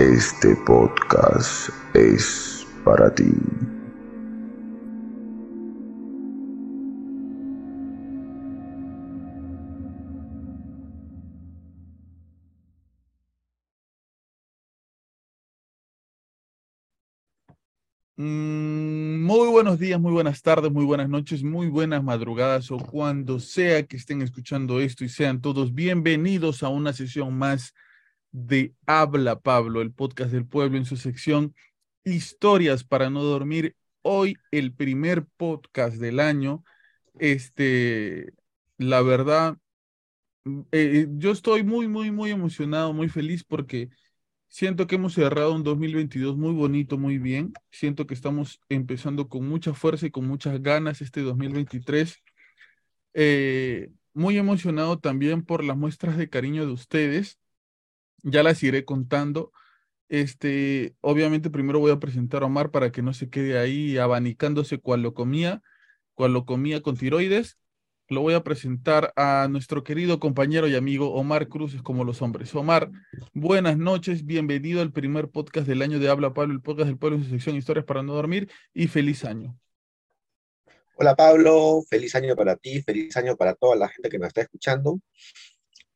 este podcast es para ti. Mm, Muy buenos días, muy buenas tardes, muy buenas noches, muy buenas madrugadas o cuando sea que estén escuchando esto y sean todos bienvenidos a una sesión más Habla Pablo, el podcast del pueblo en su sección Historias para no dormir. Hoy el primer podcast del año. Este, la verdad, mm, eh, yo estoy muy, muy, muy emocionado, muy feliz porque siento que hemos cerrado un 2022 muy bonito, muy bien. Siento que estamos empezando con mucha fuerza y con muchas ganas este 2023. Eh, muy emocionado también por las muestras de cariño de ustedes ya las iré contando. Este, obviamente primero voy a presentar a Omar para que no se quede ahí abanicándose cual lo comía, cual lo comía con tiroides. Lo voy a presentar a nuestro querido compañero y amigo Omar Cruces como los hombres. Omar, buenas noches, bienvenido al primer podcast del año de Habla Pablo, el podcast del pueblo en su sección Historias para no dormir y feliz año. Hola Pablo, feliz año para ti, feliz año para toda la gente que nos está escuchando.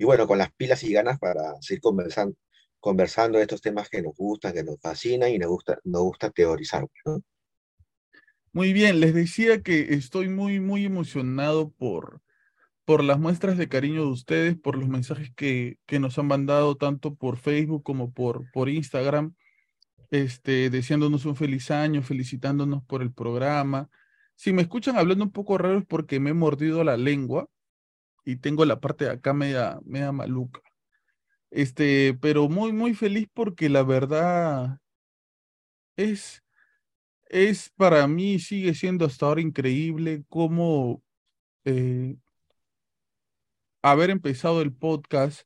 Y bueno, con las pilas y ganas para seguir conversando, conversando de estos temas que nos gustan, que nos fascinan y nos gusta, nos gusta teorizar. Muy bien, les decía que estoy muy, muy emocionado por, por las muestras de cariño de ustedes, por los mensajes que, que nos han mandado tanto por Facebook como por, por Instagram, este, deseándonos un feliz año, felicitándonos por el programa. Si me escuchan hablando un poco raro es porque me he mordido la lengua y tengo la parte de acá media, media maluca. Este, pero muy, muy feliz porque la verdad es, es para mí, sigue siendo hasta ahora increíble cómo eh, haber empezado el podcast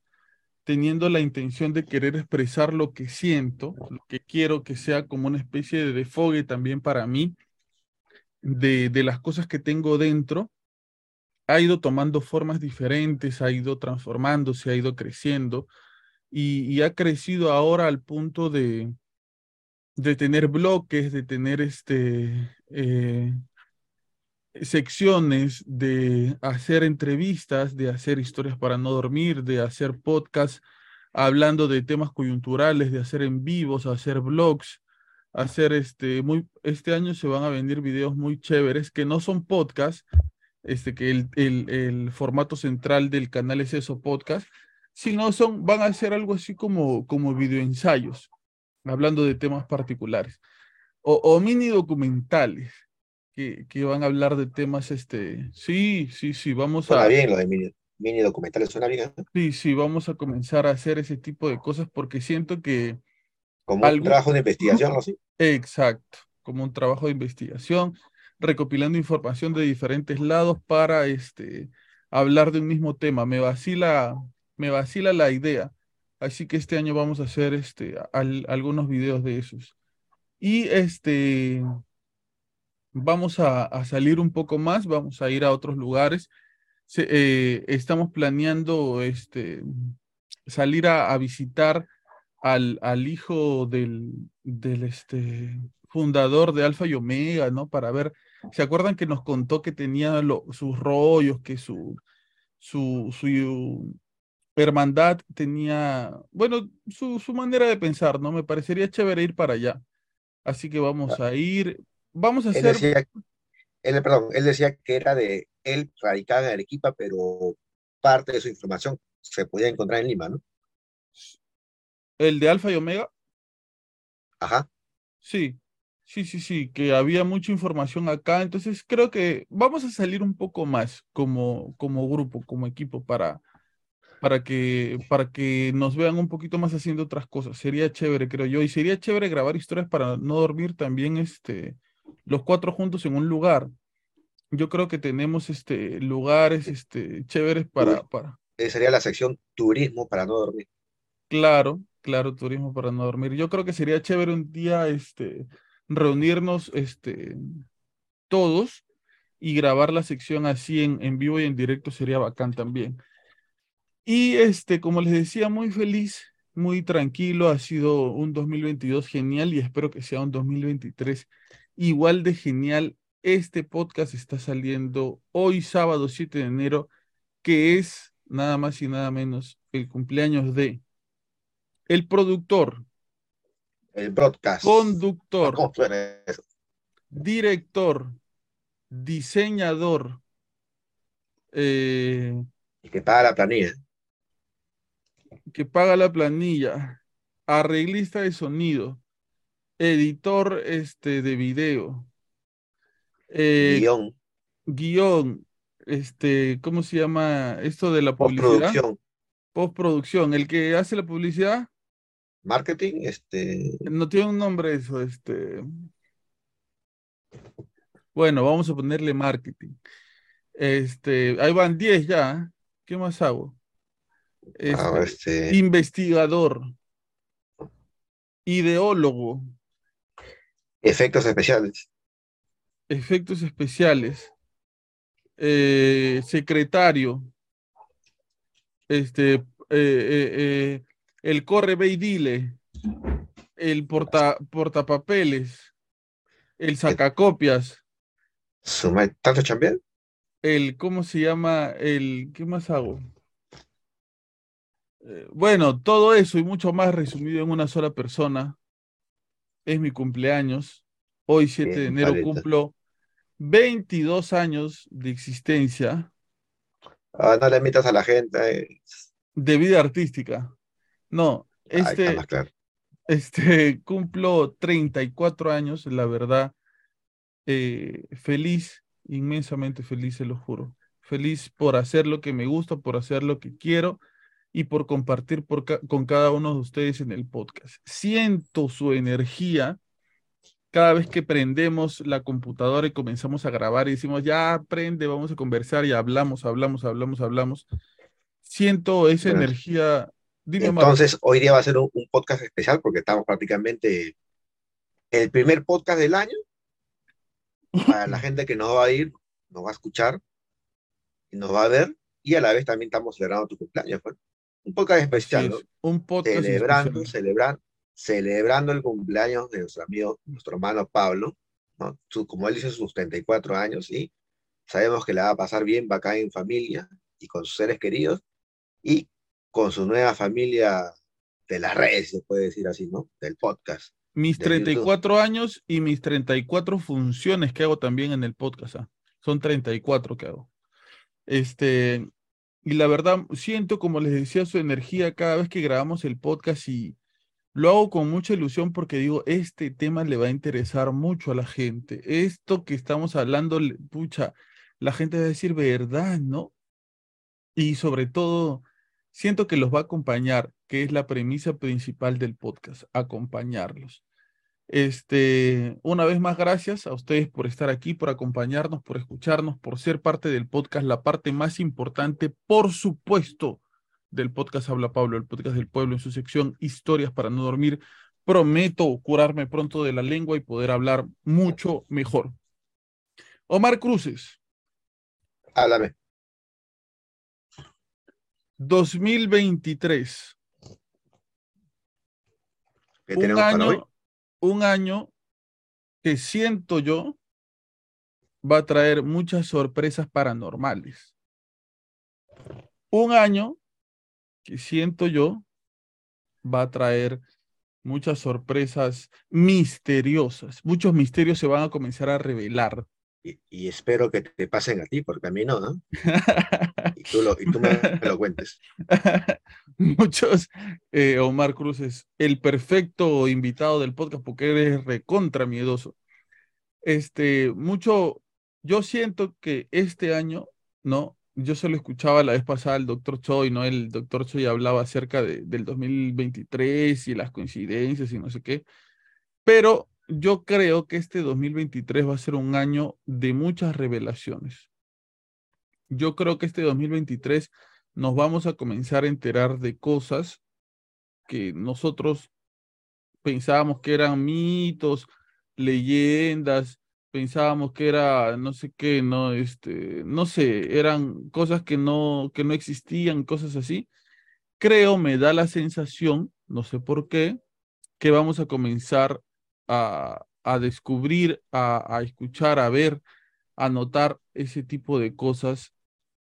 teniendo la intención de querer expresar lo que siento, lo que quiero que sea como una especie de desfogue también para mí de, de las cosas que tengo dentro ha ido tomando formas diferentes, ha ido transformándose, ha ido creciendo y, ha crecido ahora al punto de, de tener bloques, de tener este, eh, secciones, de hacer entrevistas, de hacer historias para no dormir, de hacer podcasts hablando de temas coyunturales, de hacer en vivos, hacer blogs, hacer este, este año se van a venir videos muy chéveres que no son podcasts, este, que el, el, el, formato central del canal es eso, podcast, sino son, van a ser algo así como, como videoensayos, hablando de temas particulares, o, o mini documentales, que, que, van a hablar de temas, este, sí, sí, sí, vamos suena a... bien lo de mini, mini documentales, suena bien. ¿no? Sí, sí, vamos a comenzar a hacer ese tipo de cosas porque siento que... Como un trabajo de investigación, ¿no? Exacto, como un trabajo de investigación recopilando información de diferentes lados para este, hablar de un mismo tema. Me vacila, me vacila la idea. Así que este año vamos a hacer este, al, algunos videos de esos. Y este, vamos a, salir un poco más, vamos a ir a otros lugares. Eh, estamos planeando este, salir a, a visitar al, al, hijo del, del este, fundador de Alfa y Omega, ¿no? Para ver ¿Se acuerdan que nos contó que tenía lo, sus rollos, que su, su, su Hermandad tenía, bueno, su, su manera de pensar, ¿no? Me parecería chévere ir para allá. Así que vamos a ir, vamos a Él hacer, decía, él, perdón, él decía que era de, él radicaba en Arequipa, pero parte de su información se podía encontrar en Lima, ¿no? el de Alfa y Omega. Ajá. Sí, sí, sí, sí, que había mucha información acá, entonces creo que vamos a salir un poco más como, como grupo, como equipo, para, para que, para que nos vean un poquito más haciendo otras cosas. Sería chévere, creo yo, y sería chévere grabar historias para no dormir también, este, los cuatro juntos en un lugar. Yo creo que tenemos este, lugares este, chéveres para, para, Esa sería la sección turismo para no dormir. claro, claro, turismo para no dormir. Yo creo que sería chévere un día este, reunirnos este, todos y grabar la sección así en, en vivo y en directo sería bacán también. Y este, como les decía, muy feliz, muy tranquilo, ha sido un 2022 genial y espero que sea un 2023 igual de genial. Este podcast está saliendo hoy sábado 7 de enero, que es nada más y nada menos el cumpleaños de el productor, El broadcast. conductor, director, diseñador, eh, Y que paga la planilla. que paga la planilla, arreglista de sonido, editor este, de video, eh, Guión, guion, este, ¿cómo se llama esto de la publicidad? postproducción, Postproducción, el que hace la publicidad, marketing, este, no tiene un nombre eso, este. Bueno, vamos a ponerle marketing. Este, ahí van 10 ya. ¿Qué más hago? ah, Este, este, investigador, ideólogo, efectos especiales, efectos especiales, eh, secretario, este, eh, eh, eh, el corre ve y dile, el porta, portapapeles, el sacacopias, suma tanto chambear, el, ¿cómo se llama? El, ¿qué más hago? Eh, bueno, todo eso y mucho más resumido en una sola persona. Es mi cumpleaños. Hoy, 7 de enero, paleta. cumplo 22 años de existencia Ah, no le mitas a la gente, eh. de vida artística. No, este, más claro. este, cumplo 34 años, la verdad, eh, feliz, inmensamente feliz, se lo juro. Feliz por hacer lo que me gusta, por hacer lo que quiero y por compartir por ca- con cada uno de ustedes en el podcast. Siento su energía cada vez que prendemos la computadora y comenzamos a grabar y decimos, ya prende, vamos a conversar y hablamos, hablamos, hablamos, hablamos. Siento esa energía. Dime. Entonces, hoy día va a ser un, un podcast especial porque estamos prácticamente el primer podcast del año. Para la gente que nos va a ir, nos va a escuchar y nos va a ver. Y a la vez también estamos celebrando tu cumpleaños. pues. Un podcast especial, ¿no? es, un podcast Celebrando, especial. celebrando, celebrando el cumpleaños de nuestro amigo, nuestro hermano Pablo, ¿no? Su- como él dice, sus 34 años y sabemos que le va a pasar bien, va a caer en familia y con sus seres queridos y con su nueva familia de las redes, se puede decir así, ¿no? Del podcast. Mis de YouTube. 34 años y mis 34 funciones que hago también en el podcast. ah. Son 34 que hago. Este, y la verdad, siento, como les decía, su energía cada vez que grabamos el podcast y lo hago con mucha ilusión porque digo, este tema le va a interesar mucho a la gente. Esto que estamos hablando, pucha, la gente va a decir verdad, ¿no? Y sobre todo, siento que los va a acompañar, que es la premisa principal del podcast, acompañarlos. Este, una vez más, gracias a ustedes por estar aquí, por acompañarnos, por escucharnos, por ser parte del podcast, la parte más importante, por supuesto, del podcast Habla Pablo, el podcast del pueblo en su sección Historias para no dormir. Prometo curarme pronto de la lengua y poder hablar mucho mejor. Omar Cruces, Háblame. 2023. ¿Qué un tenemos para hoy? año, un año que siento yo va a traer muchas sorpresas paranormales. Un año que siento yo va a traer muchas sorpresas misteriosas. Muchos misterios se van a comenzar a revelar. Y, y espero que te pasen a ti, porque a mí no, ¿no? Y tú, lo, y tú me, me lo cuentes. Muchos, eh, Omar Cruz es el perfecto invitado del podcast porque eres recontra miedoso. Este, mucho, yo siento que este año, ¿no? Yo solo escuchaba la vez pasada al doctor Choi, ¿no? El doctor Choi hablaba acerca de, del 2023 y las coincidencias y no sé qué, pero yo creo que este 2023 va a ser un año de muchas revelaciones. Yo creo que este 2023 nos vamos a comenzar a enterar de cosas que nosotros pensábamos que eran mitos, leyendas, pensábamos que era no sé qué, no, este, no sé, eran cosas que no, que no existían, cosas así. Creo, me da la sensación, no sé por qué, que vamos a comenzar a, descubrir, a, a escuchar, a ver, a notar ese tipo de cosas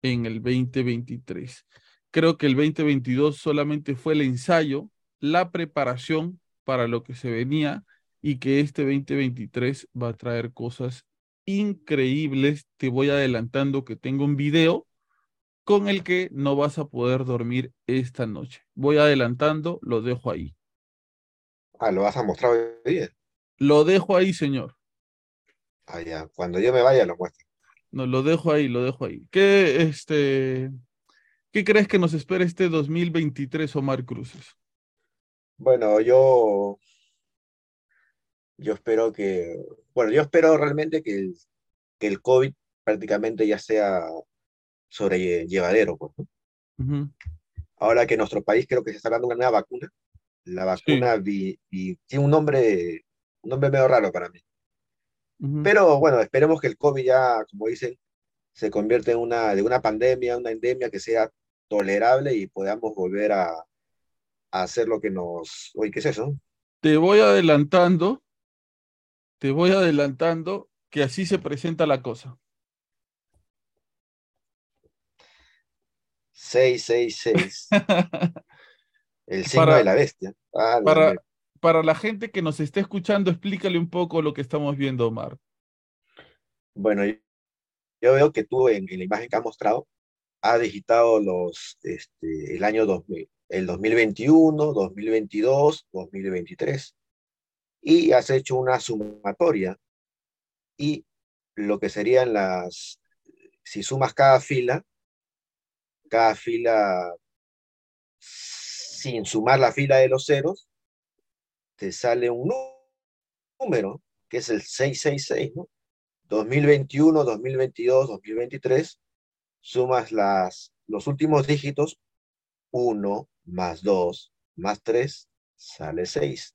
en el 2023. Creo que el 2022 solamente fue el ensayo, la preparación para lo que se venía y que este 2023 va a traer cosas increíbles. Te voy adelantando que tengo un video con el que no vas a poder dormir esta noche. Voy adelantando, lo dejo ahí. Ah, ¿lo vas a mostrar hoy día? Lo dejo ahí, señor. Ah, ya. Cuando yo me vaya lo muestro. No, lo dejo ahí, lo dejo ahí. ¿Qué, este, ¿qué crees que nos espera este 2023, Omar Cruces? Bueno, yo, yo espero que, bueno, yo espero realmente que el, que el COVID prácticamente ya sea sobrellevadero, pues, Ahora que en nuestro país creo que se está dando una nueva vacuna, la Sí. vacuna vi- vi- tiene un nombre, un nombre medio raro para mí. Pero bueno, esperemos que el COVID ya, como dicen, se convierta en una, de una pandemia, una endemia que sea tolerable y podamos volver a, a hacer lo que nos... Oye, ¿qué es eso? Te voy adelantando, te voy adelantando que así se presenta la cosa. 666, el signo Para- de la bestia. Ah, Para. Para la gente que nos esté escuchando, explícale un poco lo que estamos viendo, Omar. Bueno, yo, veo que tú en, en la imagen que has mostrado has digitado los, este, el año 2000, el 2021, 2022, 2023 y has hecho una sumatoria y lo que serían las, si sumas cada fila, cada fila sin sumar la fila de los ceros, te sale un número que es el 666, ¿no? 2021, 2022, 2023, sumas las, los últimos dígitos, 1 más 2 más 3, sale 6.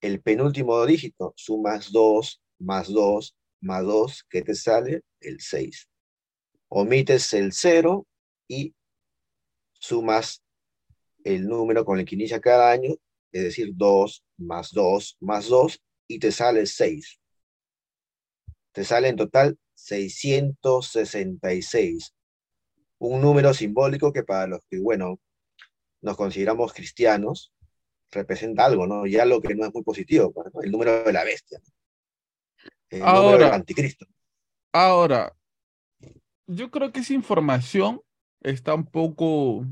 El penúltimo dígito, sumas 2 más 2 más 2, que te sale el 6. Omites el 0 y sumas el número con el que inicia cada año, es decir, 2 más 2 más 2, y te sale 6 te sale en total 666. Un número simbólico que para los que, bueno, nos consideramos cristianos, representa algo, ¿no? Ya lo que no es muy positivo, pues, ¿no? El número de la bestia. ¿no? El número Ahora- del anticristo. Ahora, yo creo que esa información está un poco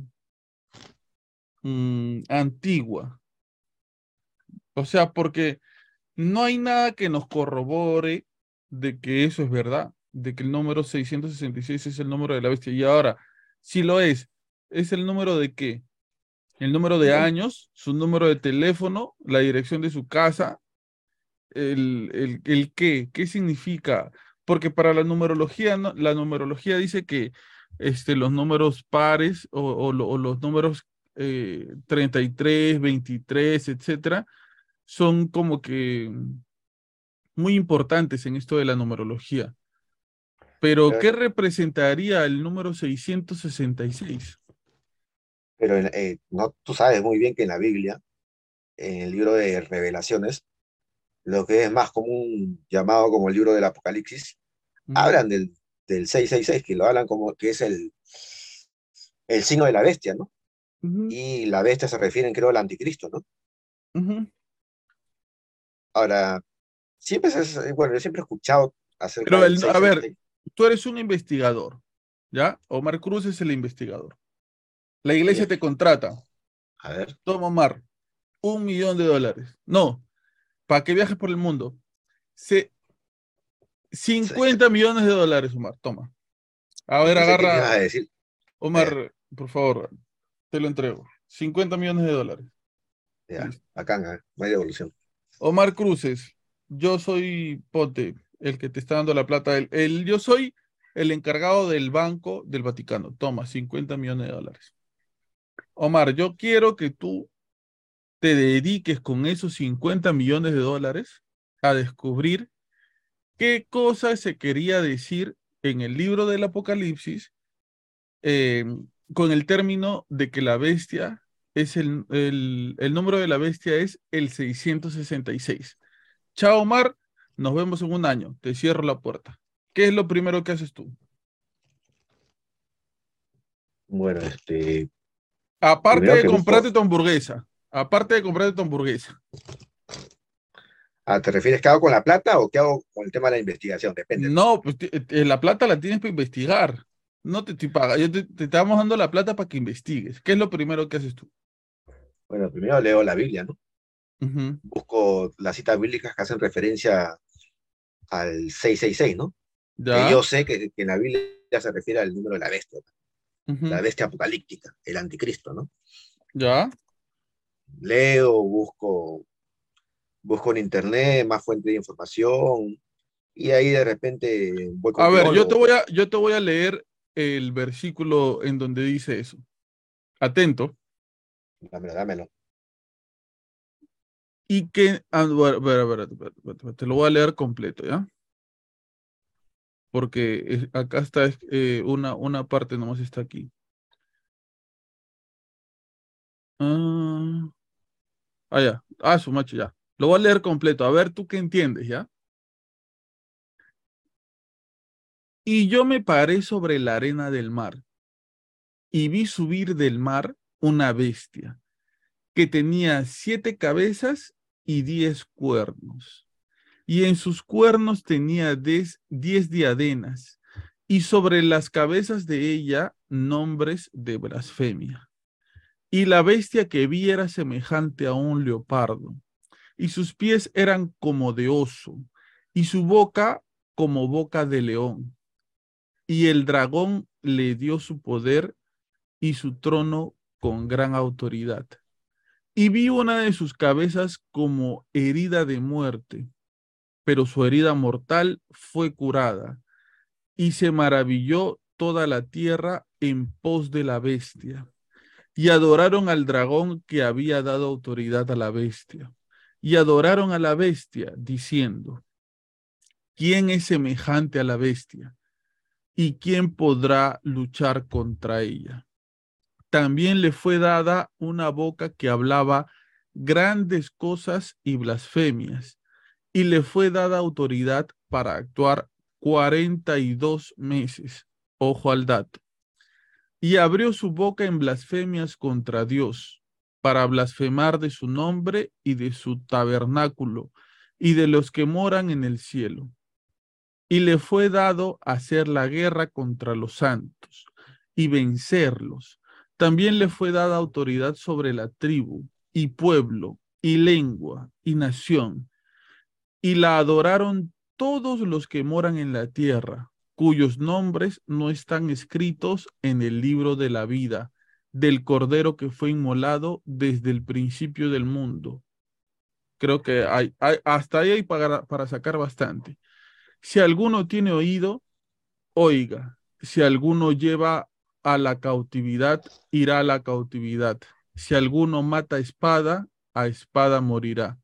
mm, antigua. O sea, porque no hay nada que nos corrobore de que eso es verdad, de que el número 666 es el número de la bestia. Y ahora, si lo es, ¿es el número de qué? El número de años, su número de teléfono, la dirección de su casa, el, el, el qué, qué significa. Porque para la numerología, ¿no? la numerología dice que este, los números pares o, o lo- o los números eh, 33, 23, etcétera, son como que muy importantes en esto de la numerología. Pero, Pero- ¿qué representaría el número 666? Pero eh, no, tú sabes muy bien que en la Biblia, en el libro de Revelaciones, lo que es más común llamado como el libro del Apocalipsis, Mm, hablan del, del 666, que lo hablan como que es el, el signo de la bestia, ¿no? Y la bestia se refieren, creo, al anticristo, ¿no? ujú. Ahora, siempre se, bueno, yo siempre he escuchado acerca Pero, el, a ver, 666. tú eres un investigador, ¿ya? Omar Cruz es el investigador. La iglesia Sí. te contrata. A ver, Toma, Omar, un millón de dólares. No, para que viajes por el mundo. Se, 50 millones de dólares, Omar, toma. A ver, agarra, a decir, Omar, por favor, te lo entrego. 50 millones de dólares. ya, bacán, ¿eh? no hay devolución. Omar Cruces, yo soy Pote, el que te está dando la plata. El, yo soy el encargado del Banco del Vaticano. Toma, 50 millones de dólares. Omar, yo quiero que tú te dediques con esos 50 millones de dólares a descubrir qué cosa se quería decir en el libro del Apocalipsis eh, con el término de que la bestia es el, el, el número de la bestia es el 666. Chao, Omar, nos vemos en un año. Te cierro la puerta. ¿Qué es lo primero que haces tú? Bueno, este, Aparte de busco- comprarte tu hamburguesa, aparte de comprarte tu hamburguesa. ah, ¿te refieres qué hago con la plata o qué hago con el tema de la investigación? Depende. No, pues eh, la plata la tienes para investigar. No te estoy pagando. Yo te, te estamos dando la plata para que investigues. ¿Qué es lo primero que haces tú? Bueno, primero leo la Biblia, ¿no? Busco las citas bíblicas que hacen referencia al 666, ¿no? Que yo sé que, que en la Biblia se refiere al número de la bestia, la bestia apocalíptica, el anticristo, ¿no? Ya. Leo, busco, busco en internet más fuentes de información y ahí de repente voy con A ver, yo te voy a, yo te voy a leer el versículo en donde dice eso. Atento. Dámelo, dámelo. Y que, ah, bueno, espera, espera, te lo voy a leer completo, ¿ya? Porque es- acá está eh, una, una parte nomás está aquí. Ah, ah, ya. Ah, su macho, ya. Lo voy a leer completo. A ver, tú qué entiendes, ¿ya? Y yo me paré sobre la arena del mar y vi subir del mar una bestia que tenía siete cabezas y diez cuernos. Y en sus cuernos tenía diez, diez diadenas y sobre las cabezas de ella nombres de blasfemia. Y la bestia que vi era semejante a un leopardo, y sus pies eran como de oso, y su boca como boca de león. Y el dragón le dio su poder y su trono con gran autoridad. Y vi una de sus cabezas como herida de muerte, pero su herida mortal fue curada, y se maravilló toda la tierra en pos de la bestia. Y adoraron al dragón que había dado autoridad a la bestia. Y adoraron a la bestia, diciendo, ¿quién es semejante a la bestia? ¿Y quién podrá luchar contra ella? También le fue dada una boca que hablaba grandes cosas y blasfemias, y le fue dada autoridad para actuar 42 meses. Ojo al dato. Y abrió su boca en blasfemias contra Dios, para blasfemar de su nombre y de su tabernáculo, y de los que moran en el cielo. Y le fue dado hacer la guerra contra los santos y vencerlos. También le fue dada autoridad sobre la tribu y pueblo y lengua y nación. Y la adoraron todos los que moran en la tierra, cuyos nombres no están escritos en el libro de la vida del Cordero que fue inmolado desde el principio del mundo. Creo que hay, hasta ahí hay para, para sacar bastante. Si alguno tiene oído, oiga. Si alguno lleva a la cautividad, irá a la cautividad. Si alguno mata espada, a espada morirá.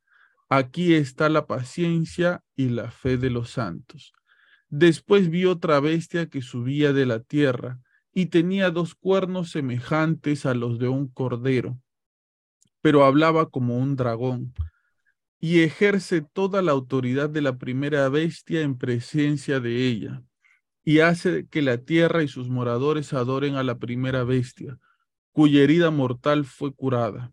Aquí está la paciencia y la fe de los santos. Después vi otra bestia que subía de la tierra y tenía dos cuernos semejantes a los de un cordero, pero hablaba como un dragón y ejerce toda la autoridad de la primera bestia en presencia de ella, y hace que la tierra y sus moradores adoren a la primera bestia, cuya herida mortal fue curada.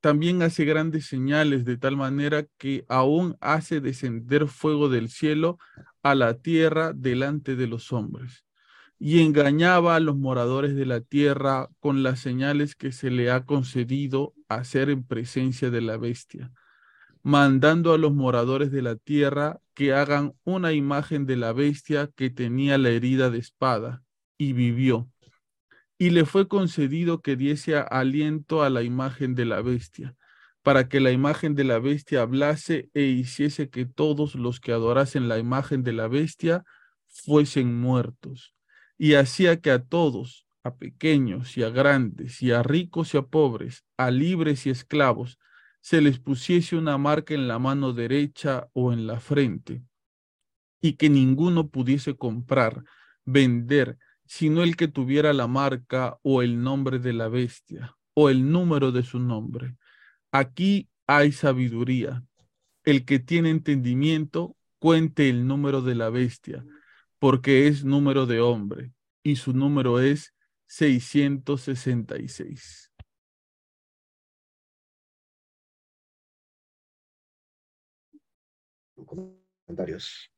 También hace grandes señales de tal manera que aún hace descender fuego del cielo a la tierra delante de los hombres. Y engañaba a los moradores de la tierra con las señales que se le ha concedido hacer en presencia de la bestia, mandando a los moradores de la tierra que hagan una imagen de la bestia que tenía la herida de espada y vivió y le fue concedido que diese aliento a la imagen de la bestia, para que la imagen de la bestia hablase e hiciese que todos los que adorasen la imagen de la bestia fuesen muertos. Y hacía que a todos, a pequeños y a grandes, y a ricos y a pobres, a libres y esclavos, se les pusiese una marca en la mano derecha o en la frente, y que ninguno pudiese comprar, vender, sino el que tuviera la marca o el nombre de la bestia o el número de su nombre. Aquí hay sabiduría. El que tiene entendimiento, cuente el número de la bestia, porque es número de hombre, y su número es 666. Comentarios.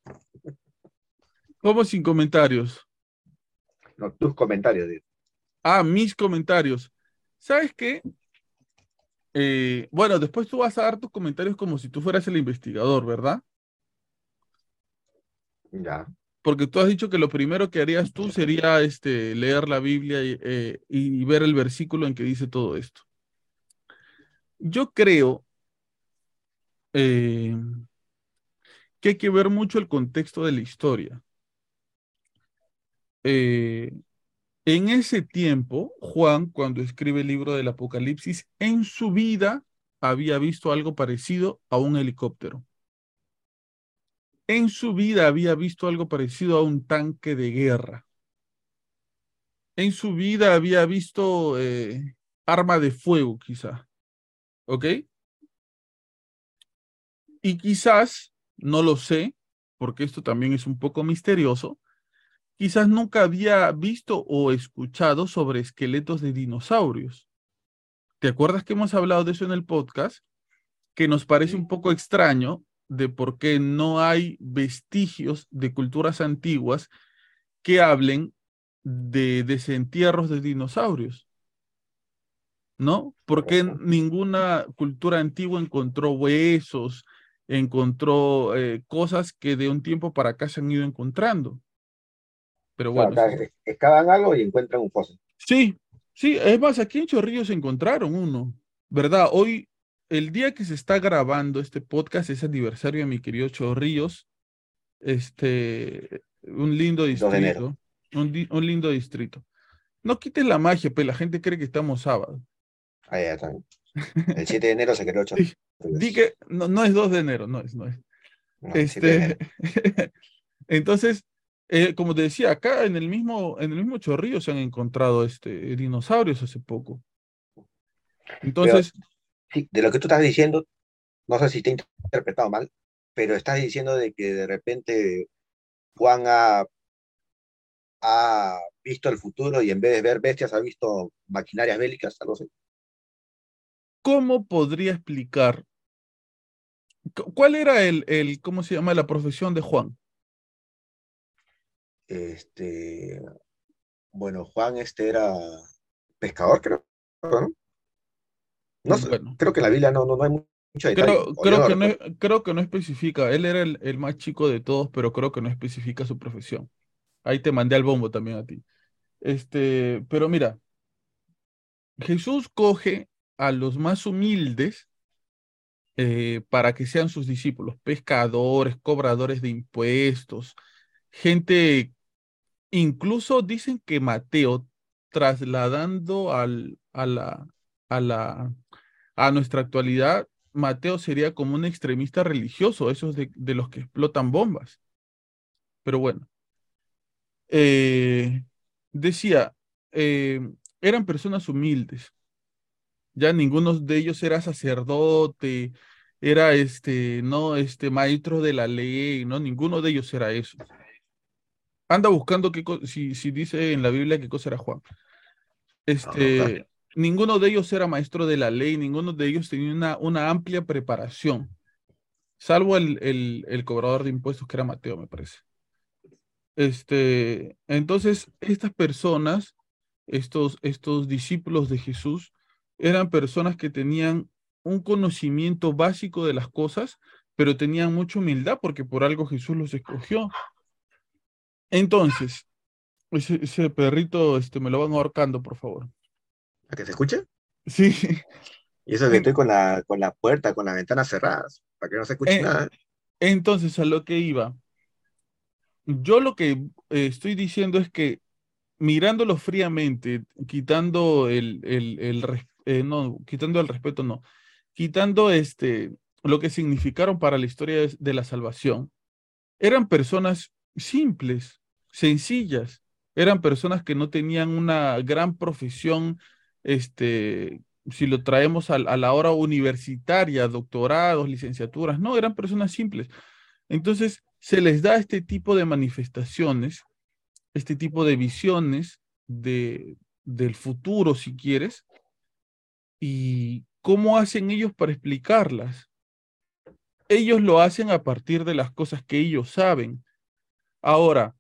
¿Cómo sin comentarios? No, tus comentarios. Ah, mis comentarios. ¿Sabes qué? Eh, bueno, después tú vas a dar tus comentarios como si tú fueras el investigador, ¿verdad? Ya. Porque tú has dicho que lo primero que harías tú sería este, leer la Biblia y, eh, y ver el versículo en que dice todo esto. Yo creo eh, que hay que ver mucho el contexto de la historia. Eh, en ese tiempo, Juan, cuando escribe el libro del Apocalipsis, en su vida había visto algo parecido a un helicóptero. En su vida había visto algo parecido a un tanque de guerra. En su vida había visto eh, arma de fuego, quizá. ¿Ok? Y quizás, no lo sé, porque esto también es un poco misterioso, quizás nunca había visto o escuchado sobre esqueletos de dinosaurios. ¿Te acuerdas que hemos hablado de eso en el podcast? Que nos parece un poco extraño de por qué no hay vestigios de culturas antiguas que hablen de desentierros de dinosaurios. ¿No? Porque ninguna cultura antigua encontró huesos, encontró eh, cosas que de un tiempo para acá se han ido encontrando. Pero bueno. excavan algo y encuentran un fósil. Sí, sí, es más, aquí en Chorrillos encontraron uno, ¿verdad? Hoy, el día que se está grabando este podcast es aniversario de mi querido Chorrillos. Este, un lindo distrito. Un, un, lindo distrito. No quites la magia, pues la gente cree que estamos sábado. Ah, ya, también. El 7 de enero se creó Chorrillos. Di que no, no es 2 de enero, no es, no es. este, entonces, eh, como te decía, acá en el mismo, en el mismo chorrillo se han encontrado este, dinosaurios hace poco. Entonces. de lo que tú estás diciendo, no sé si te he interpretado mal, pero estás diciendo de que de repente Juan ha, ha visto el futuro y en vez de ver bestias ha visto maquinarias bélicas, algo así. ¿Cómo podría explicar? ¿Cuál era el, el, cómo se llama, la profesión de Juan? Este, bueno, Juan este era pescador, creo, ¿no? No sé, creo que en la Biblia no, no, hay mucho Creo, creo, que no, creo que no especifica, él era el, más chico de todos, pero creo que no especifica su profesión. Ahí te mandé al bombo también a ti. Este, pero mira, Jesús coge a los más humildes eh, para que sean sus discípulos, pescadores, cobradores de impuestos, gente Incluso dicen que Mateo, trasladando al, a, la, a, la, a nuestra actualidad, Mateo sería como un extremista religioso, esos de, los que explotan bombas. Pero bueno. Eh, decía, eh, eran personas humildes. Ya ninguno de ellos era sacerdote, era este, no, este maestro de la ley, no, ninguno de ellos era eso. Anda buscando qué si, si dice en la Biblia qué cosa era Juan. Este, ninguno de ellos era maestro de la ley, ninguno de ellos tenía una, una amplia preparación, salvo el, el, el cobrador de impuestos que era Mateo, me parece. Este, entonces, estas personas, estos, estos discípulos de Jesús, eran personas que tenían un conocimiento básico de las cosas, pero tenían mucha humildad porque por algo Jesús los escogió. Entonces, ese, perrito este, me lo van ahorcando, por favor. ¿A que se escuche? Sí. Y eso que estoy con la, con la puerta, con las ventanas cerradas, para que no se escuche nada. Entonces, a lo que iba. Yo lo que eh, estoy diciendo es que mirándolo fríamente, quitando el, el, el eh, no, quitando el respeto, no, quitando este, lo que significaron para la historia de, la salvación, eran personas simples, sencillas, eran personas que no tenían una gran profesión, este, si lo traemos a, a, la hora universitaria, doctorados, licenciaturas, no, eran personas simples. Entonces, se les da este tipo de manifestaciones, este tipo de visiones de, del futuro, si quieres, y cómo hacen ellos para explicarlas. Ellos lo hacen a partir de las cosas que ellos saben. Ahora,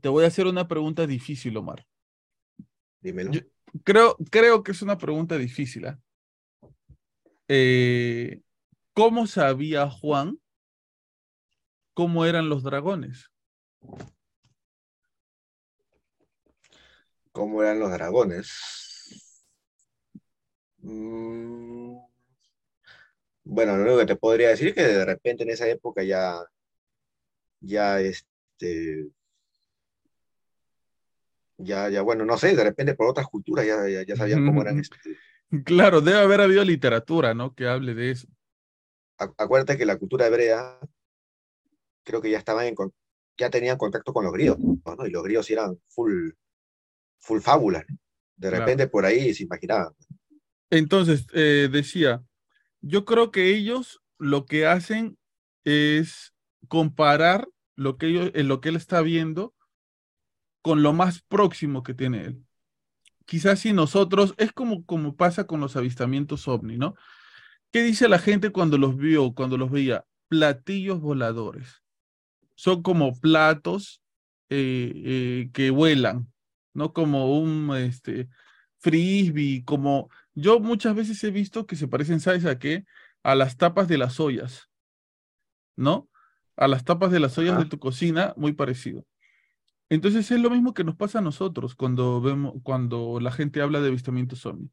te voy a hacer una pregunta difícil, Omar. Dímelo. creo, creo que es una pregunta difícil. ¿ah? Eh, ¿Cómo sabía Juan cómo eran los dragones. ¿Cómo eran los dragones? Mm, bueno, lo único que te podría decir es que de repente en esa época ya, ya este, ya, ya, bueno, no sé, de repente por otras culturas ya, ya, sabían cómo eran. Este... Claro, debe haber habido literatura, ¿no? Que hable de eso. Acuérdate que la cultura hebrea creo que ya estaban en, ya tenían contacto con los griegos, ¿no? Y los griegos eran full, full fábulas, De repente por ahí se imaginaban. Entonces, eh, decía, yo creo que ellos lo que hacen es comparar lo que, ellos, eh, lo que él está viendo con lo más próximo que tiene él. Quizás si nosotros, es como, como pasa con los avistamientos ovni, ¿no? ¿Qué dice la gente cuando los vio, cuando los veía? Platillos voladores son como platos eh, que vuelan, ¿no? Como un este, frisbee, como yo muchas veces he visto que se parecen, ¿sabes a qué? A las tapas de las ollas, ¿no? A las tapas de las ollas de tu cocina, muy parecido. Entonces es lo mismo que nos pasa a nosotros cuando vemos, cuando la gente habla de avistamiento zombie.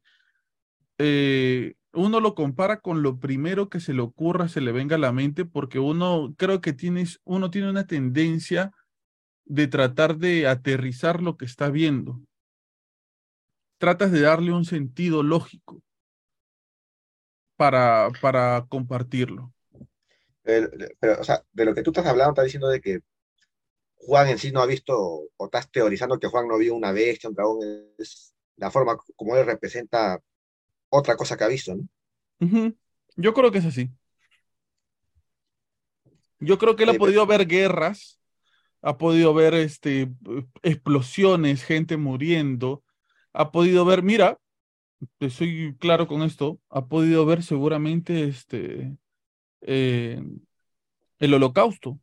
Eh, uno lo compara con lo primero que se le ocurra, se le venga a la mente, porque uno creo que tienes, uno tiene una tendencia de tratar de aterrizar lo que está viendo. Tratas de darle un sentido lógico para, para compartirlo. pero, o sea, de lo que tú estás hablando, estás diciendo de que Juan en sí no ha visto, o estás teorizando que Juan no vio una bestia, un dragón, es la forma como él representa otra cosa que ha visto, ¿no? Yo creo que es así. Yo creo que él ha podido ver guerras, ha podido ver este, explosiones, gente muriendo, ha podido ver, mira, soy claro con esto, ha podido ver seguramente este, eh, el holocausto.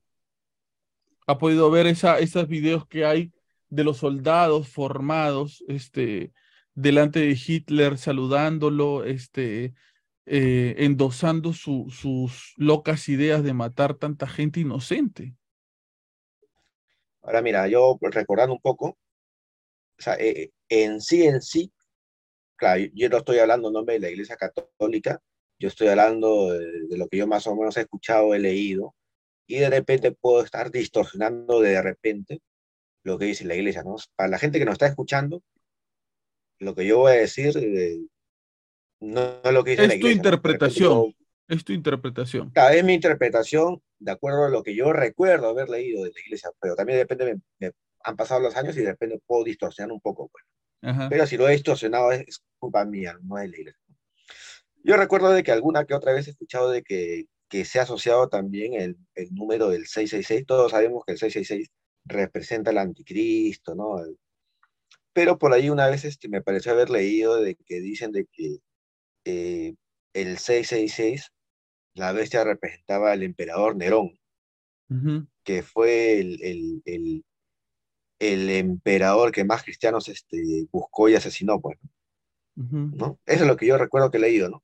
Ha podido ver esos videos que hay de los soldados formados, este, delante de Hitler, saludándolo, este, eh, endosando sus locas ideas de matar tanta gente inocente. Ahora mira, yo recordando un poco, o sea, eh, en sí, en sí, claro, yo no estoy hablando en nombre de la Iglesia Católica, yo estoy hablando de, lo que yo más o menos he escuchado, he leído, y de repente puedo estar distorsionando de repente lo que dice la Iglesia, ¿no? Para la gente que nos está escuchando, lo que yo voy a decir eh, no es lo que dice es tu interpretación. es tu interpretación. Claro, es mi interpretación de acuerdo a lo que yo recuerdo haber leído de la iglesia, pero también depende, han pasado los años y de repente puedo distorsionar un poco. Pues. Pero si lo he distorsionado es, culpa mía, no es la iglesia. Yo recuerdo de que alguna que otra vez he escuchado de que, que se ha asociado también el, el número del 666. Todos sabemos que el 666 representa al anticristo, ¿no? pero por ahí una vez este, me pareció haber leído de que dicen de que eh, el 666, la bestia representaba al emperador Nerón, que fue el, el, emperador que más cristianos este, buscó y asesinó, pues. ¿no? Eso es lo que yo recuerdo que he leído, ¿no?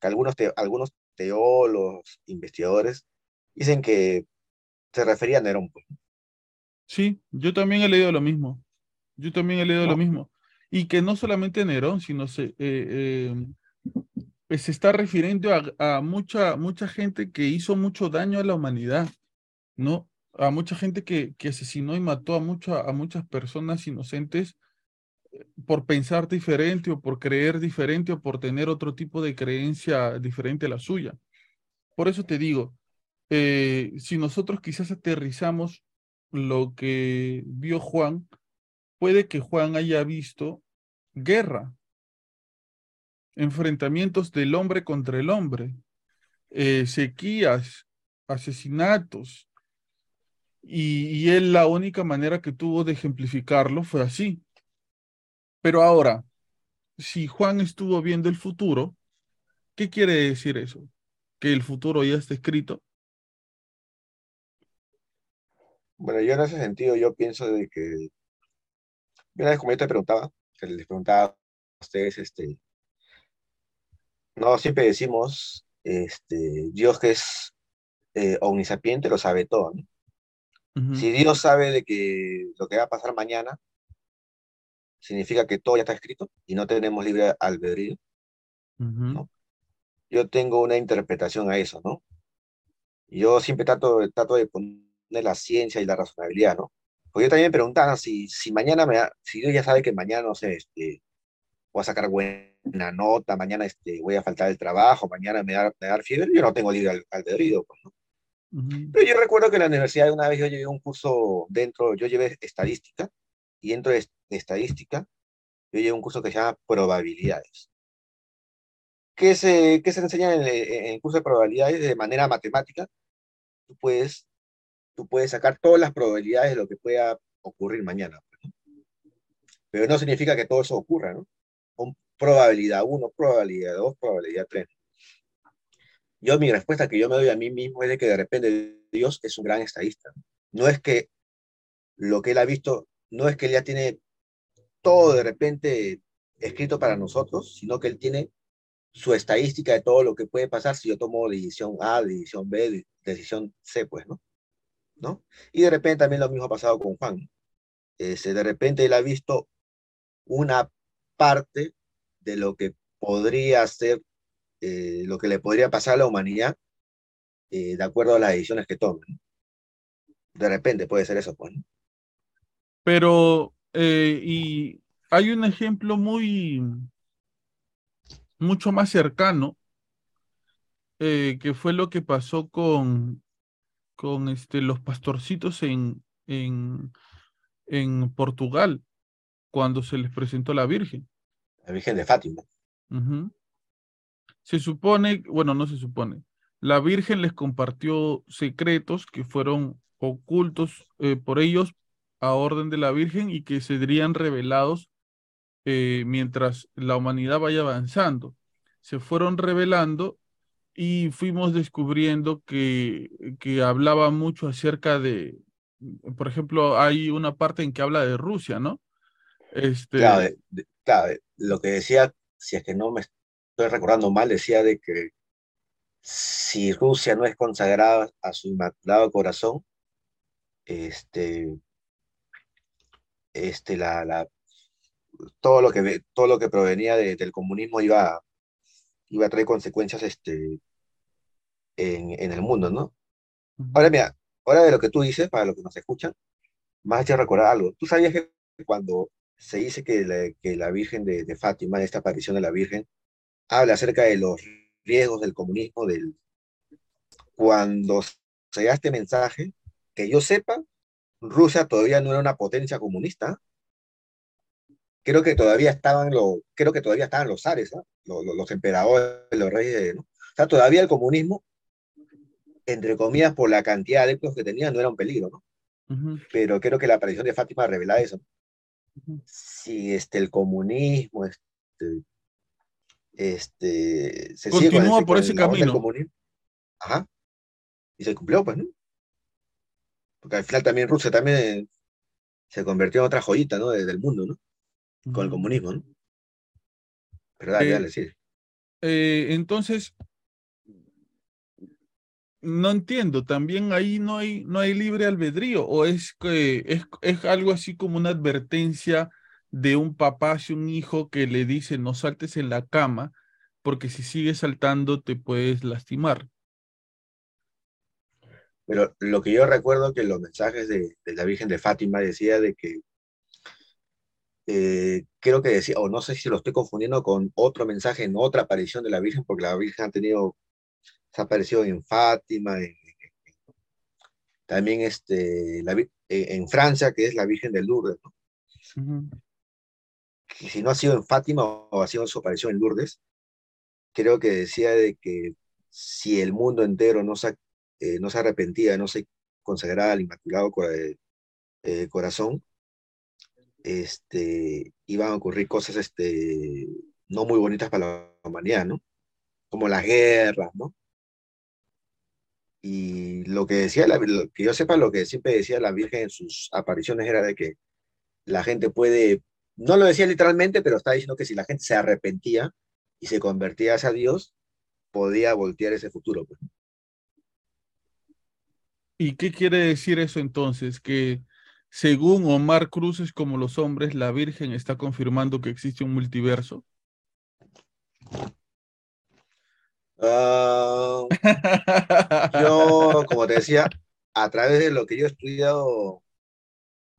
Que algunos, algunos teólogos, investigadores, dicen que se refería a Nerón, pues. Sí, yo también he leído lo mismo. Yo también he leído lo mismo. Y que no solamente Nerón, sino se, eh, em, pues se está refiriendo a, mucha, mucha gente que hizo mucho daño a la humanidad, ¿no? A mucha gente que, que asesinó y mató a, a muchas personas inocentes eh, por pensar diferente o por creer diferente o por tener otro tipo de creencia diferente a la suya. Por eso te digo, eh, si nosotros quizás aterrizamos lo que vio Juan, puede que Juan haya visto guerra, enfrentamientos del hombre contra el hombre, eh, sequías, asesinatos, y, él la única manera que tuvo de ejemplificarlo fue así. Pero ahora, si Juan estuvo viendo el futuro, ¿qué quiere decir eso? ¿Que el futuro ya está escrito? Bueno, yo en ese sentido, yo pienso de que, una vez como yo te preguntaba, que les preguntaba a ustedes, este, no, siempre decimos, este, Dios que es eh, omnisapiente lo sabe todo, ¿no? Si Dios sabe de que lo que va a pasar mañana, significa que todo ya está escrito y no tenemos libre albedrío, ¿no? Yo tengo una interpretación a eso, ¿no? Yo siempre trato, trato de poner la ciencia y la razonabilidad, ¿no? Porque yo también me preguntaba si, si mañana, me si Dios ya sabe que mañana, no sé, este, voy a sacar buena nota, mañana este, voy a faltar el trabajo, mañana me da, me dar fiebre, yo no tengo libre al, albedrío, pues, ¿no? Pero yo recuerdo que en la universidad una vez yo llevé un curso dentro, yo llevé estadística, y dentro de, estadística, yo llevé un curso que se llama probabilidades. ¿Qué se, qué se enseña en en el curso de probabilidades de manera matemática? Tú puedes tú puedes sacar todas las probabilidades de lo que pueda ocurrir mañana. Pero no significa que todo eso ocurra, ¿no? probabilidad 1, probabilidad 2, probabilidad 3. Yo mi respuesta que yo me doy a mí mismo es de que de repente Dios es un gran estadista. No es que lo que él ha visto, no es que él ya tiene todo de repente escrito para nosotros, sino que él tiene su estadística de todo lo que puede pasar si yo tomo decisión A, decisión B, decisión C, pues, ¿no? ¿no? Y de repente también lo mismo ha pasado con Juan. Este, de repente él ha visto una parte de lo que podría ser, eh, lo que le podría pasar a la humanidad eh, de acuerdo a las decisiones que tomen. De repente puede ser eso, pues. Pero, eh, y hay un ejemplo muy, mucho más cercano, que fue lo que pasó con con este, los pastorcitos en, en, en Portugal, cuando se les presentó la Virgen. La Virgen de Fátima. Se supone, bueno, no se supone, la Virgen les compartió secretos que fueron ocultos eh, por ellos a orden de la Virgen y que serían revelados eh, mientras la humanidad vaya avanzando. Se fueron revelando y fuimos descubriendo que, que hablaba mucho acerca de, por ejemplo, hay una parte en que habla de Rusia, ¿no? Este... Claro, claro, lo que decía, si es que no me estoy recordando mal, decía de que si Rusia no es consagrada a su inmaculado corazón, este, este, la, la, todo lo que todo lo que provenía del comunismo iba iba a traer consecuencias este, en, en el mundo, ¿no? Ahora, mira, ahora de lo que tú dices, para los que nos escuchan, más de recordar algo. ¿Tú sabías que cuando se dice que la, que la Virgen de, de, Fátima, esta aparición de la Virgen, habla acerca de los riesgos del comunismo, del... cuando se da este mensaje, que yo sepa, Rusia todavía no era una potencia comunista. Creo que todavía estaban los, creo que todavía estaban los zares, ¿no? los, los, emperadores, los reyes, ¿no? O sea, todavía el comunismo entre comillas, por la cantidad de adeptos que tenían, no era un peligro, ¿no? Pero creo que la aparición de Fátima revela eso. si este, el comunismo este, este, se sigue Continúa con, por ese camino. comunismo. Ajá. Y se cumplió, pues, ¿no? Porque al final también Rusia también se convirtió en otra joyita, ¿no? de- del mundo, ¿no? Con el comunismo, ¿no? Pero dale, Eh, dale, sí. Eh, entonces, no entiendo, también ahí no hay, no hay libre albedrío, o es que es, es algo así como una advertencia de un papá hacia un hijo que le dice no saltes en la cama, porque si sigues saltando te puedes lastimar. Pero lo que yo recuerdo que los mensajes de, de la Virgen de Fátima decía de que, eh, creo que decía, o no sé si lo estoy confundiendo con otro mensaje en otra aparición de la Virgen, porque la Virgen ha tenido, se ha aparecido en Fátima, en- también este, la eh, en Francia, que es la Virgen de Lourdes. Si no ha sido en Fátima o ha sido su aparición en Lourdes, creo que decía de que si el mundo entero no se, eh, no se arrepentía, no se consagraba al Inmaculado Cora- eh, Corazón, este, iban a ocurrir cosas este, no muy bonitas para la humanidad, ¿no? Como las guerras, ¿no? Y lo que decía, la, lo que yo sepa, lo que siempre decía la Virgen en sus apariciones era de que la gente puede, no lo decía literalmente, pero estaba diciendo que si la gente se arrepentía y se convertía hacia Dios, podía voltear ese futuro. pues. ¿Y qué quiere decir eso entonces? Que según Omar Cruces, como los hombres, la Virgen está confirmando que existe un multiverso. Ah, yo, como te decía, a través de lo que yo he estudiado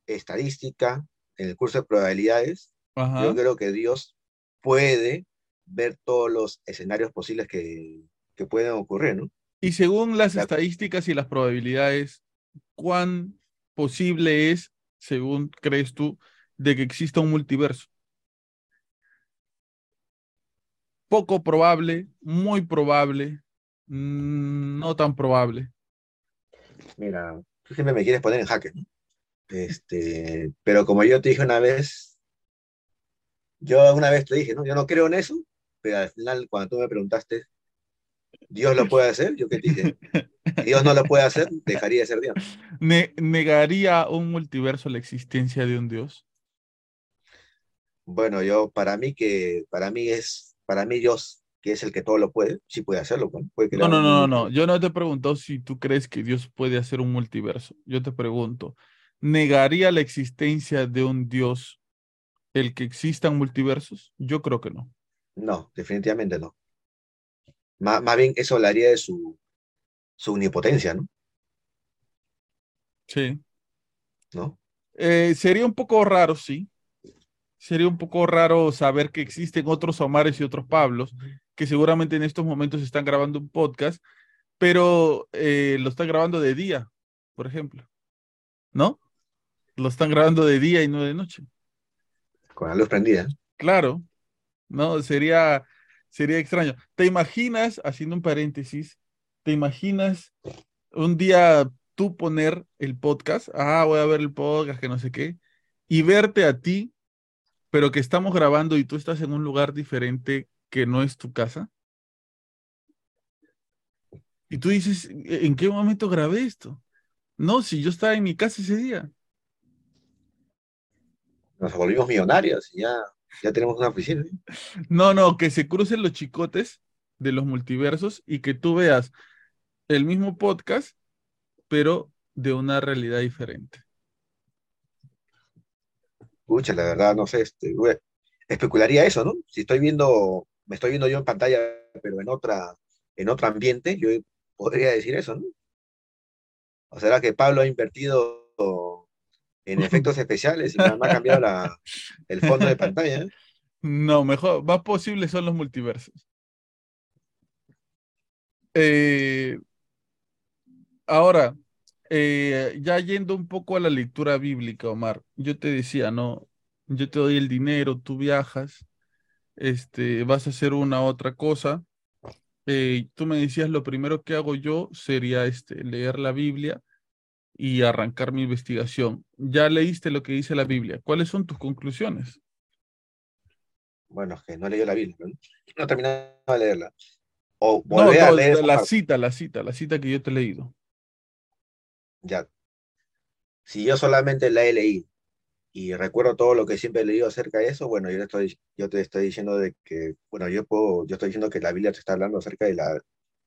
estadística en el curso de probabilidades, Ajá. yo creo que Dios puede ver todos los escenarios posibles que, que pueden ocurrir, ¿no? Y según las La- estadísticas y las probabilidades, ¿cuán posible es, según crees tú, de que exista un multiverso? Poco probable, muy probable, mm, no tan probable. Mira, tú siempre me quieres poner en jaque, ¿no? Este, pero como yo te dije una vez, yo una vez te dije, ¿no? Yo no creo en eso, pero al final cuando tú me preguntaste, ¿Dios lo puede hacer? Yo qué te dije, Dios no lo puede hacer, dejaría de ser Dios. Ne- ¿Negaría un multiverso la existencia de un Dios? Bueno, yo, para mí que, para mí es, para mí Dios, que es el que todo lo puede, sí puede hacerlo, pues, puede No, no, no, no. Yo no te pregunto si tú crees que Dios puede hacer un multiverso. Yo te pregunto, ¿negaría la existencia de un Dios el que existan multiversos? Yo creo que no. No, definitivamente no. Má- Más, bien eso hablaría de su, su omnipotencia, ¿no? Sí. ¿No? Eh, sería un poco raro, sí. Sería un poco raro saber que existen otros Omares y otros Pablos que seguramente en estos momentos están grabando un podcast, pero eh, lo están grabando de día, por ejemplo. ¿No? Lo están grabando de día y no de noche. Con la luz prendida. Claro, ¿no? Sería, sería extraño. ¿Te imaginas, haciendo un paréntesis, te imaginas un día tú poner el podcast, ah, voy a ver el podcast, que no sé qué, y verte a ti, pero que estamos grabando y tú estás en un lugar diferente que no es tu casa? Y tú dices, ¿en qué momento grabé esto? No, si yo estaba en mi casa ese día. Nos volvimos millonarios y ya, ya tenemos una oficina. ¿eh? No, no, que se crucen los chicotes de los multiversos y que tú veas el mismo podcast, pero de una realidad diferente. Pucha, la verdad, no sé, este, especularía eso, ¿no? Si estoy viendo, me estoy viendo yo en pantalla, pero en otra, en otro ambiente, yo podría decir eso, ¿no? ¿O será que Pablo ha invertido en efectos especiales y me ha cambiado la, el fondo de pantalla? ¿eh? No, mejor, más posible son los multiversos. Eh, ahora, eh, ya yendo un poco a la lectura bíblica, Omar, yo te decía, no, yo te doy el dinero, tú viajas, este, vas a hacer una otra cosa. eh, tú me decías, lo primero que hago yo sería este, leer la Biblia y arrancar mi investigación. Ya leíste lo que dice la Biblia. ¿Cuáles son tus conclusiones? Bueno, es que no leí la Biblia, ¿no? No he terminado de leerla. O No, a leer la parte. cita, la cita, la cita que yo te he leído. Ya. Si yo solamente la he leído y recuerdo todo lo que siempre he leído acerca de eso, bueno, yo, estoy, yo te estoy diciendo de que, bueno, yo puedo, yo estoy diciendo que la Biblia te está hablando acerca de la,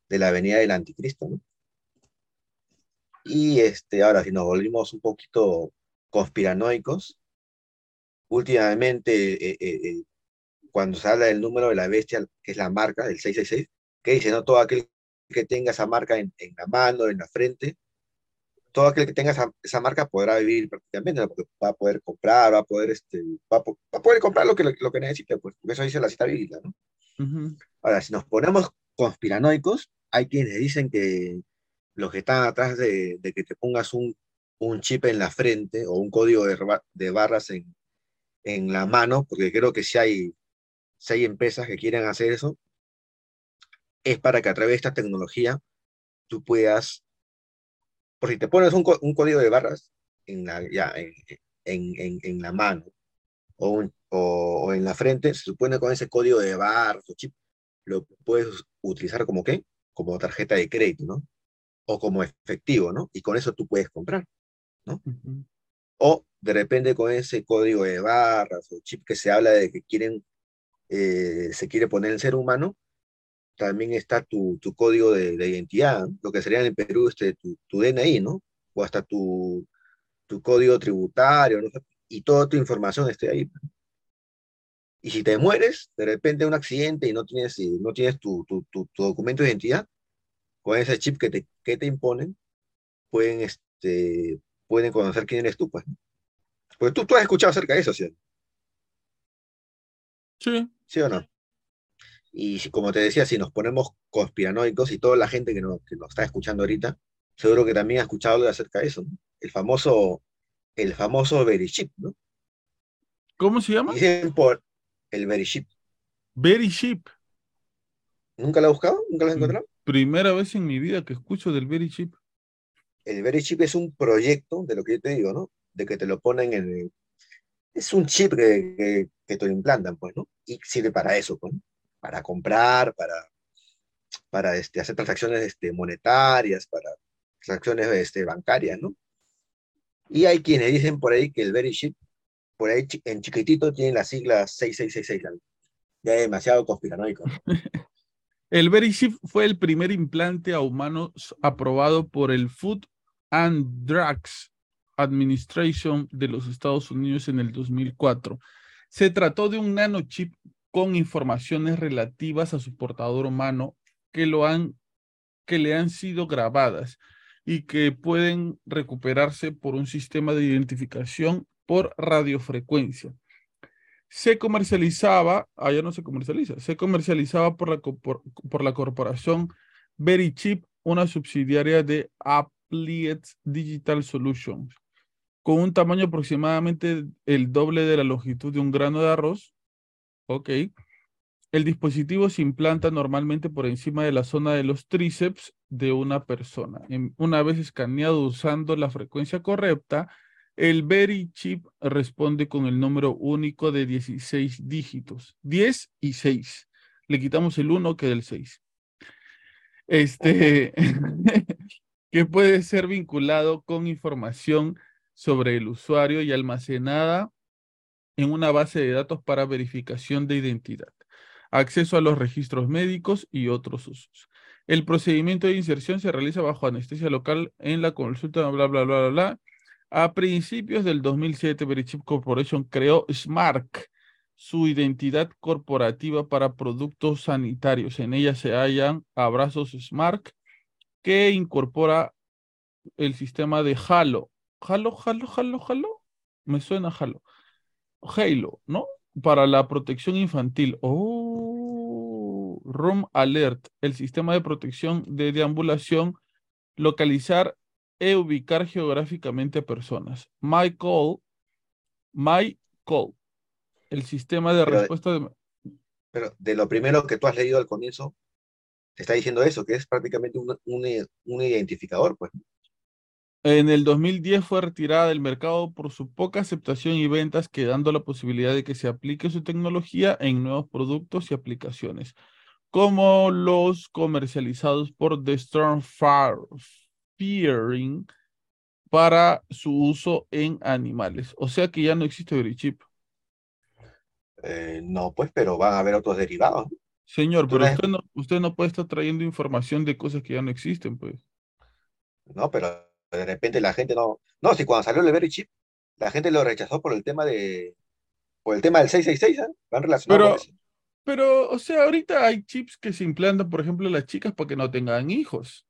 de la venida del anticristo, ¿no? Y este, ahora, si nos volvimos un poquito conspiranoicos, últimamente, eh, eh, eh, cuando se habla del número de la bestia, que es la marca, el 666, que dice, no todo aquel que tenga esa marca en, en la mano, en la frente, todo aquel que tenga esa, esa marca podrá vivir prácticamente, ¿no? porque va a poder comprar, va a poder, este, va a, va a poder comprar lo que, lo que necesite, pues, porque eso dice la cita bíblica, ¿no? Ahora, si nos ponemos conspiranoicos, hay quienes dicen que los que están atrás de, que te pongas un, un chip en la frente o un código de, de barras en, en la mano, porque creo que si hay, si hay empresas que quieren hacer eso, es para que a través de esta tecnología tú puedas, por si te pones un, un código de barras en la, ya, en, en, en la mano o, un- o, o en la frente, se supone con ese código de barras o chip, lo puedes utilizar como qué? Como tarjeta de crédito, ¿no? O como efectivo, ¿no? Y con eso tú puedes comprar. Ujú. O de repente con ese código de barras o chip que se habla de que quieren, eh, se quiere poner el ser humano, también está tu, tu código de, de identidad, ¿no? lo que sería en el Perú este, tu, tu DNI, ¿no? O hasta tu, tu código tributario, ¿no? Y toda tu información esté ahí. Y si te mueres, de repente un accidente y no tienes, no tienes tu, tu, tu, tu documento de identidad, con ese chip que te, que te imponen, pueden, este, pueden conocer quién eres tú, pues. Porque tú, tú has escuchado acerca de eso, ¿sí? Sí, ¿Sí o no? Y si- como te decía, si nos ponemos conspiranoicos y toda la gente que nos, que nos está escuchando ahorita, seguro que también ha escuchado algo acerca de eso, ¿no? El famoso, el famoso Verichip, ¿no? ¿cómo se llama? Dicen por el Verichip. Very Cheap. ¿Nunca lo has buscado? ¿Nunca lo has Mm. encontrado? Primera vez en mi vida que escucho del Very Cheap. El Verichip es un proyecto, de lo que yo te digo, ¿no? De que te lo ponen en el... Es un chip que, que, que te lo implantan, pues, ¿no? Y sirve para eso, pues, ¿no? Para comprar, para, para este, hacer transacciones este, monetarias, para transacciones este, bancarias, ¿no? Y hay quienes dicen por ahí que el Very Chip, por ahí en chiquitito, tiene las siglas 6666. ¿no? Ya es demasiado conspiranoico. ¿no? El Very fue el primer implante a humanos aprobado por el Food and Drugs Administration de los Estados Unidos en el 2004. Se trató de un nanochip con informaciones relativas a su portador humano que, lo han, que le han sido grabadas y que pueden recuperarse por un sistema de identificación por radiofrecuencia. Se comercializaba, allá no se comercializa, se comercializaba por la, por, por la corporación Verichip, una subsidiaria de Applied Digital Solutions, con un tamaño aproximadamente el doble de la longitud de un grano de arroz. Ok. El dispositivo se implanta normalmente por encima de la zona de los tríceps de una persona. Una vez escaneado usando la frecuencia correcta, el Very Chip responde con el número único de 16 dígitos, 10 y 6. Le quitamos el 1 que del 6. Este, que puede ser vinculado con información sobre el usuario y almacenada en una base de datos para verificación de identidad, acceso a los registros médicos y otros usos. El procedimiento de inserción se realiza bajo anestesia local en la consulta, bla, bla, bla, bla, bla. A principios del 2007, Verichip Corporation creó SMARC, su identidad corporativa para productos sanitarios. En ella se hallan abrazos SMARC, que incorpora el sistema de Halo. Halo, Halo, Halo, Halo. Me suena Halo. Halo, ¿no? Para la protección infantil. Oh, Room Alert, el sistema de protección de deambulación, localizar e ubicar geográficamente a personas. My Call, My Call, el sistema de Pero- respuesta de... Pero de lo primero que tú has leído al comienzo, te está diciendo eso, que es prácticamente un, un- un identificador, pues. En el 2010 fue retirada del mercado por su poca aceptación y ventas, quedando la posibilidad de que se aplique su tecnología en nuevos productos y aplicaciones, como los comercializados por The Storm Fearing para su uso en animales. O sea que ya no existe Verichip. Eh, no, pues, pero van a haber otros derivados. Señor, pero usted no, usted no puede estar trayendo información de cosas que ya no existen, pues. No, pero de repente la gente no. No, si cuando salió el Berry Chip, la gente lo rechazó por el tema de. Por el tema del 666, ¿eh? Van relacionados pero, Pero, o sea, ahorita hay chips que se implantan, por ejemplo, las chicas para que no tengan hijos.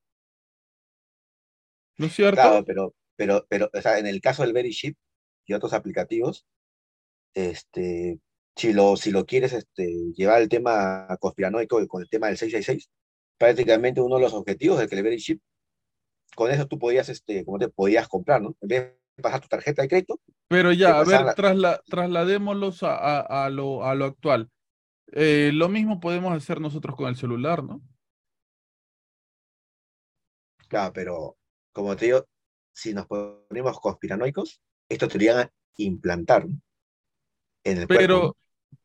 ¿No es cierto? Claro, pero, pero, pero, o sea, en el caso del Berry Chip y otros aplicativos, este, si lo, si lo quieres este, llevar el tema conspiranoico con el tema del 666, prácticamente uno de los objetivos del Clever Chip, con eso tú podías, este, como te podías comprar, ¿no? En vez de pasar tu tarjeta de crédito. Pero ya, a ver, trasladémoslos a, a, lo, a lo actual. Eh, lo mismo podemos hacer nosotros con el celular, ¿no? Claro, pero como te digo, si nos ponemos conspiranoicos, esto te a implantar en el pero,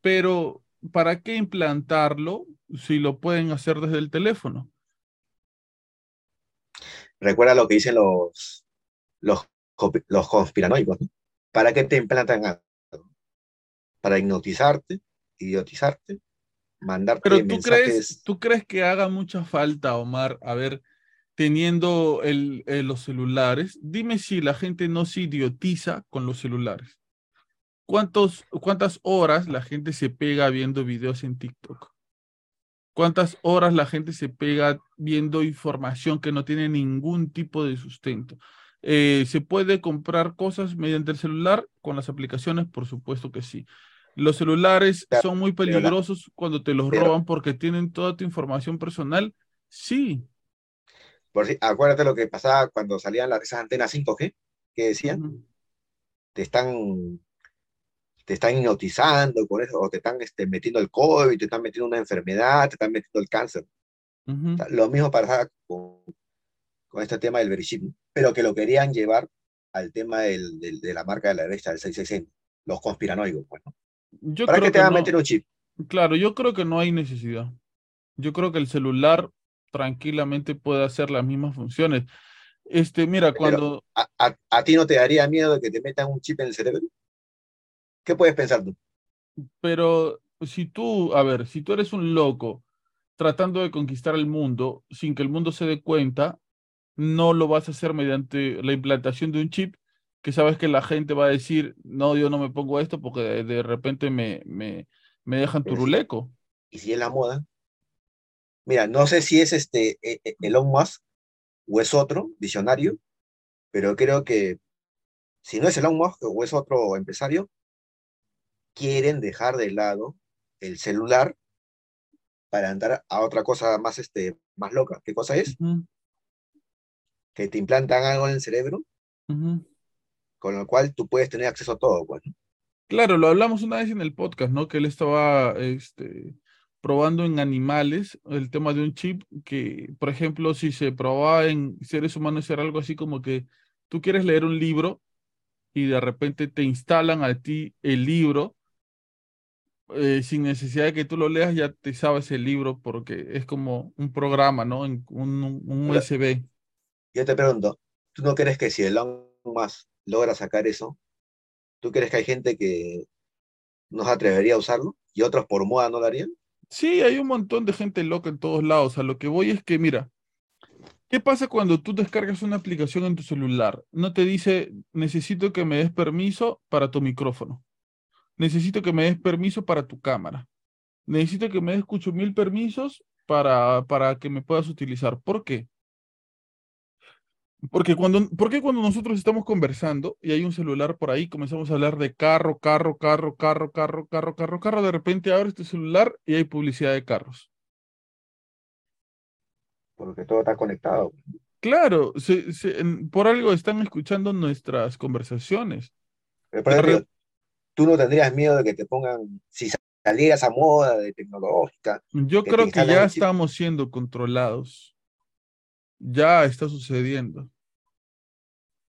pero, ¿para qué implantarlo si lo pueden hacer desde el teléfono? Recuerda lo que dicen los, los, los conspiranoicos, ¿Para qué te implantan algo? Para hipnotizarte, idiotizarte, mandarte Pero tú crees, ¿tú crees que haga mucha falta, Omar, a ver, teniendo el, eh, los celulares? Dime si la gente no se idiotiza con los celulares. ¿Cuántos, ¿Cuántas horas la gente se pega viendo videos en TikTok? ¿Cuántas horas la gente se pega viendo información que no tiene ningún tipo de sustento? Eh, ¿Se puede comprar cosas mediante el celular con las aplicaciones? Por supuesto que sí. Los celulares son muy peligrosos cuando te los roban porque tienen toda tu información personal. Sí. Por si, acuérdate lo que pasaba cuando salían las, esas antenas 5G que decían, te están te están hipnotizando con eso, o te están este, metiendo el COVID, te están metiendo una enfermedad, te están metiendo el cáncer. lo mismo pasa con, con, este tema del verichip, pero que lo querían llevar al tema del, de la marca de la derecha, del 660, los conspiranoicos. Bueno. Yo ¿Para qué te van a meter un chip? Claro, yo creo que no hay necesidad. Yo creo que el celular tranquilamente puede hacer las mismas funciones. Este, mira, cuando... A, a, ¿A, ti no te daría miedo de que te metan un chip en el cerebro? ¿Qué puedes pensar tú? Pero si tú, a ver, si tú eres un loco tratando de conquistar el mundo sin que el mundo se dé cuenta, no lo vas a hacer mediante la implantación de un chip que sabes que la gente va a decir, no, yo no me pongo esto porque de, repente me, me, me dejan turuleco. ¿Y si es la moda? Mira, no sé si es este e, e, Elon Musk o es otro visionario, pero creo que si no es Elon Musk o es otro empresario, quieren dejar de lado el celular para andar a otra cosa más, este, más loca. ¿Qué cosa es? Que te implantan algo en el cerebro, con lo cual tú puedes tener acceso a todo. Pues, Claro, lo hablamos una vez en el podcast, ¿no? Que él estaba este, probando en animales el tema de un chip que, por ejemplo, si se probaba en seres humanos, era algo así como que tú quieres leer un libro y de repente te instalan a ti el libro eh, sin necesidad de que tú lo leas, ya te sabes el libro porque es como un programa, ¿no? un, un USB. Yo te pregunto, ¿tú no crees que si Elon Musk logra sacar eso, ¿tú crees que hay gente que no se atrevería a usarlo y otros por moda no lo harían? Sí, hay un montón de gente loca en todos lados. A lo que voy es que, mira, ¿qué pasa cuando tú descargas una aplicación en tu celular? No te dice, necesito que me des permiso para tu micrófono necesito que me des permiso para tu cámara. Necesito que me des mil permisos para, para que me puedas utilizar. ¿Por qué? Porque cuando, porque cuando nosotros estamos conversando y hay un celular por ahí, comenzamos a hablar de carro, carro, carro, carro, carro, carro, carro, carro, de repente abres tu celular y hay publicidad de carros. Porque todo está conectado. Claro, por algo están escuchando nuestras conversaciones tú no tendrías miedo de que te pongan, si saliera esa moda de tecnológica. Yo creo que ya estamos siendo controlados. Ya está sucediendo.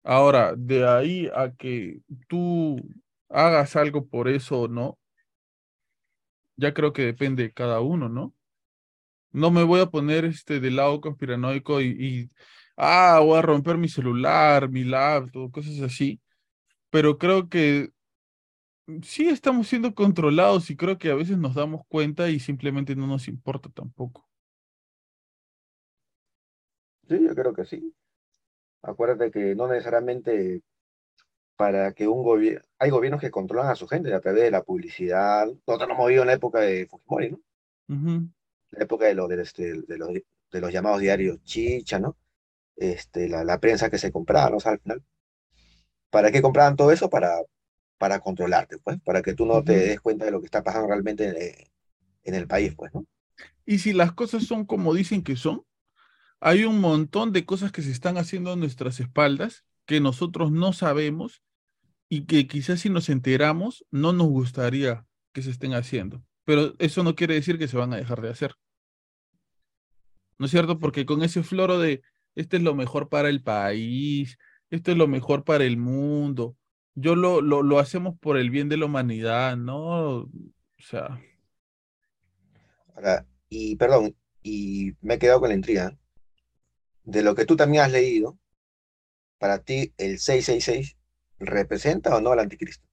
Ahora, de ahí a que tú hagas algo por eso o no, ya creo que depende de cada uno, ¿no? No me voy a poner este del lado conspiranoico y, y, ah, voy a romper mi celular, mi laptop, cosas así. Pero creo que sí estamos siendo controlados y creo que a veces nos damos cuenta y simplemente no nos importa tampoco. Sí, yo creo que sí. Acuérdate que no necesariamente para que un gobierno, hay gobiernos que controlan a su gente a través de la publicidad. Nosotros hemos vivido en la época de Fujimori, ¿no? La época de, los, de, este, de, los, de los llamados diarios chicha, ¿no? Este, la, la prensa que se compraba, ¿no? O sea, al final. ¿Para qué compraban todo eso? Para, para controlarte, pues, para que tú no te des cuenta de lo que está pasando realmente en, en el país, pues, ¿no? Y si las cosas son como dicen que son, hay un montón de cosas que se están haciendo a nuestras espaldas que nosotros no sabemos y que quizás si nos enteramos no nos gustaría que se estén haciendo. Pero eso no quiere decir que se van a dejar de hacer. ¿No es cierto? Porque con ese floro de este es lo mejor para el país, esto es lo mejor para el mundo, yo lo, lo, lo hacemos por el bien de la humanidad, ¿no? O sea. Y perdón, y me he quedado con la intriga. De lo que tú también has leído, para ti el 666 representa o no al anticristo.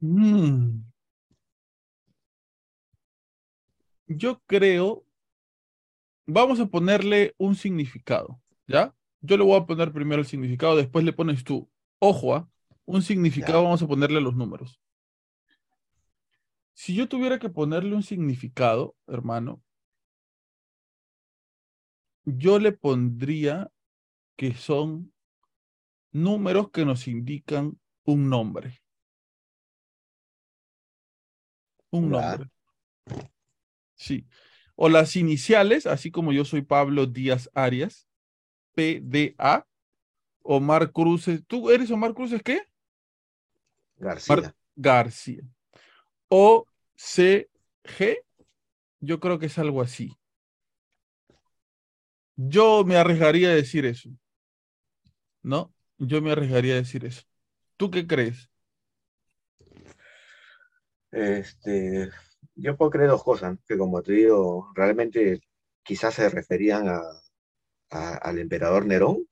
Mm. Yo creo, vamos a ponerle un significado, ¿ya? Yo le voy a poner primero el significado, después le pones tú. Ojo, ¿ah? un significado, vamos a ponerle los números. Si yo tuviera que ponerle un significado, hermano, yo le pondría que son números que nos indican un nombre. Un nombre. Sí. O las iniciales, así como yo soy Pablo Díaz Arias, PDA. Omar Cruces. ¿Tú eres Omar Cruces qué? García. García. O C G. Yo creo que es algo así. Yo me arriesgaría a decir eso. ¿No? Yo me arriesgaría a decir eso. ¿Tú qué crees? Este, yo puedo creer dos cosas, que como te digo, realmente quizás se referían a, al emperador Nerón,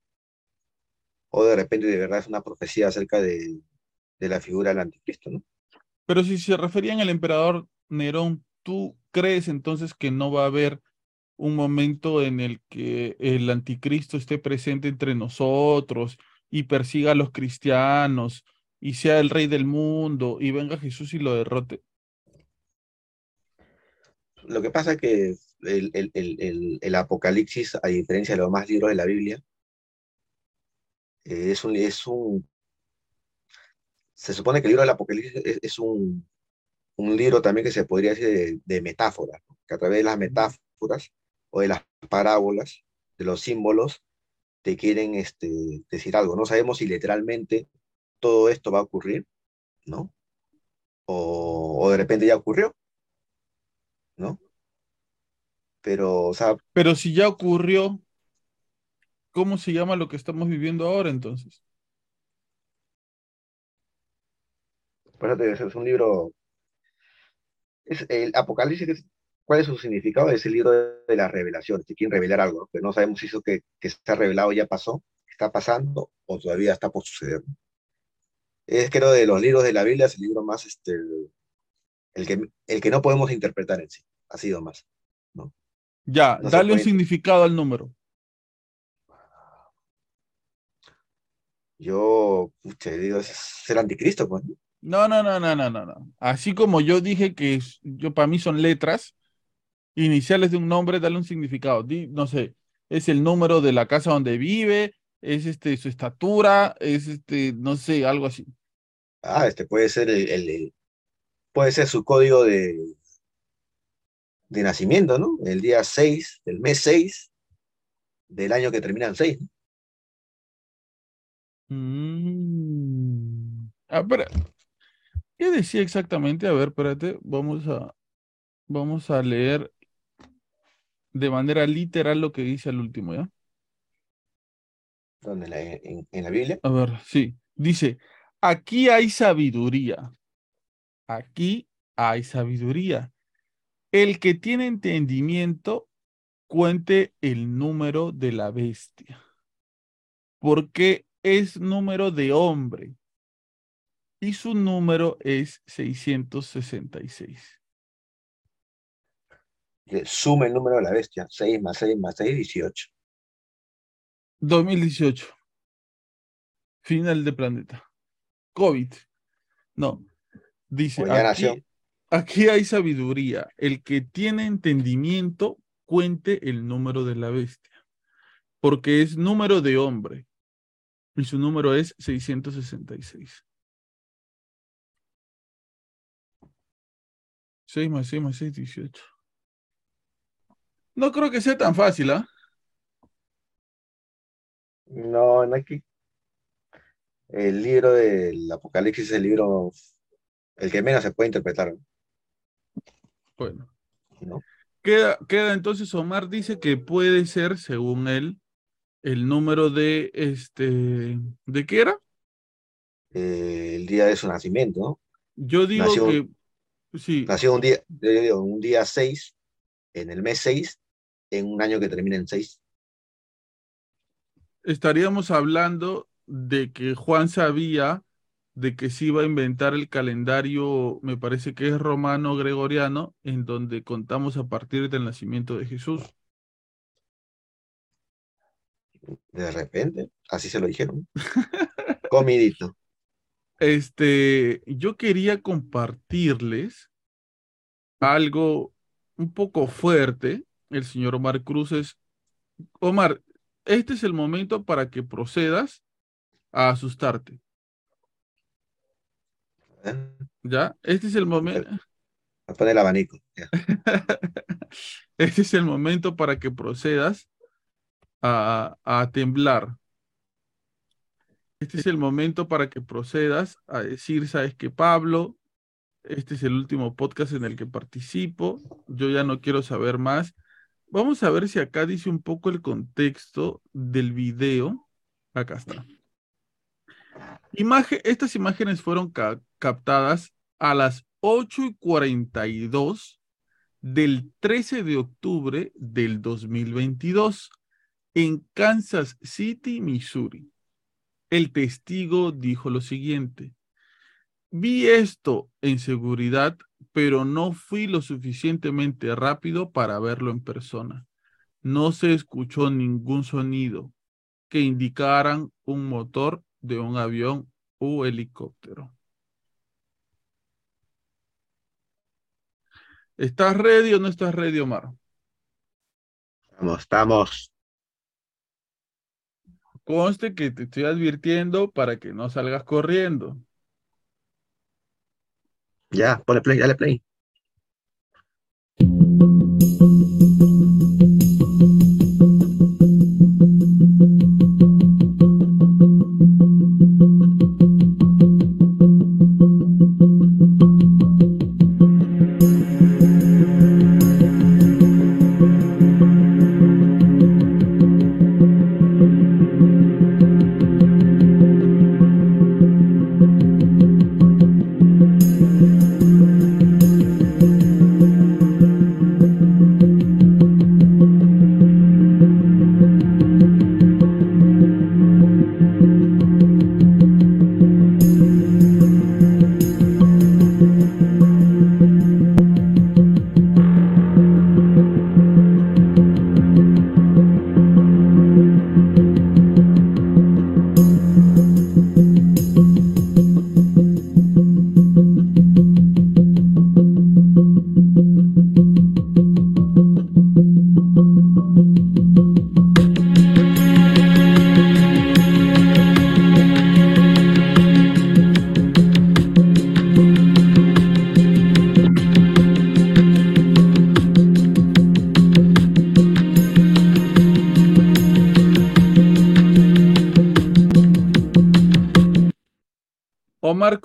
o de repente de verdad es una profecía acerca de, la figura del anticristo, ¿no? Pero si se referían al emperador Nerón, ¿tú crees entonces que no va a haber un momento en el que el anticristo esté presente entre nosotros y persiga a los cristianos y sea el rey del mundo y venga Jesús y lo derrote? Lo que pasa es que el, Apocalipsis, a diferencia de los demás libros de la Biblia, eh, es, un, es un... Se supone que el libro del Apocalipsis es, un, un, libro también que se podría decir de, metáforas, que a través de las metáforas o de las parábolas, de los símbolos, te quieren este, decir algo. No sabemos si literalmente todo esto va a ocurrir, ¿no? O, o de repente ya ocurrió, ¿no? Pero, o sea. Pero si ya ocurrió, ¿cómo se llama lo que estamos viviendo ahora entonces? Pues es un libro. Es el Apocalipsis, ¿cuál es su significado? Es el libro de, la revelación, si quieren revelar algo, pero no sabemos si eso que, que está revelado ya pasó, está pasando o todavía está por suceder. Es creo de los libros de la Biblia, es el libro más, este, el que, el que no podemos interpretar en sí, ha sido más, ¿no? Ya, dale un significado al número. Yo, te digo, es el anticristo, pues. No, no, no, no, no, no, no. Así como yo dije que yo para mí son letras iniciales de un nombre, dale un significado. no sé, es el número de la casa donde vive, es este su estatura, es este, no sé, algo así. Ah, este puede ser el puede ser su código de, de nacimiento, ¿no? El día 6, del mes 6 del año que termina en 6. Mm. Ah, ¿Qué decía exactamente? A ver, espérate, vamos a, vamos a leer de manera literal lo que dice al último, ¿ya? ¿Dónde? ¿En la, en, en la Biblia? A ver, sí. Dice, aquí hay sabiduría. Aquí hay sabiduría. El que tiene entendimiento, cuente el número de la bestia. Porque es número de hombre. Y su número es 666. Suma el número de la bestia. 6 más 6 más 6, 18. 2018. Final de planeta. COVID. No. Dice, aquí, aquí hay sabiduría. El que tiene entendimiento, cuente el número de la bestia. Porque es número de hombre. Y su número es 666. 6 más 6 más 6, 18. No creo que sea tan fácil, ¿ah? No, no hay que. El libro del Apocalipsis es el libro, el que menos se puede interpretar, Bueno. ¿no? Queda, queda entonces, Omar dice que puede ser, según él, el número de este, ¿de qué era? Eh, el día de su nacimiento, ¿no? Yo digo Nació- que sí, Nació un día, yo digo, un día 6, en el mes 6, en un año que termina en 6. estaríamos hablando de que Juan sabía de que se iba a inventar el calendario, me parece que es romano gregoriano, en donde contamos a partir del nacimiento de Jesús. De repente, así se lo dijeron. Comidito. Este, yo quería compartirles algo un poco fuerte. El señor Omar Cruz es, Omar, este es el momento para que procedas a asustarte, ¿eh? ¿ya? Este es el momento, A poner el abanico. ya. este es el momento para que procedas a, a temblar. Este es el momento para que procedas a decir, sabes que Pablo, este es el último podcast en el que participo, yo ya no quiero saber más. Vamos a ver si acá dice un poco el contexto del video. Acá está. Estas imágenes fueron ca- captadas a las 8 y 42 del 13 de octubre del 2022 en Kansas City, Missouri. El testigo dijo lo siguiente. Vi esto en seguridad, pero no fui lo suficientemente rápido para verlo en persona. No se escuchó ningún sonido que indicaran un motor de un avión o helicóptero. ¿Estás ready o no estás ready, Omar? Estamos, estamos. Conste que te estoy advirtiendo para que no salgas corriendo. Ya, ponle play, dale play.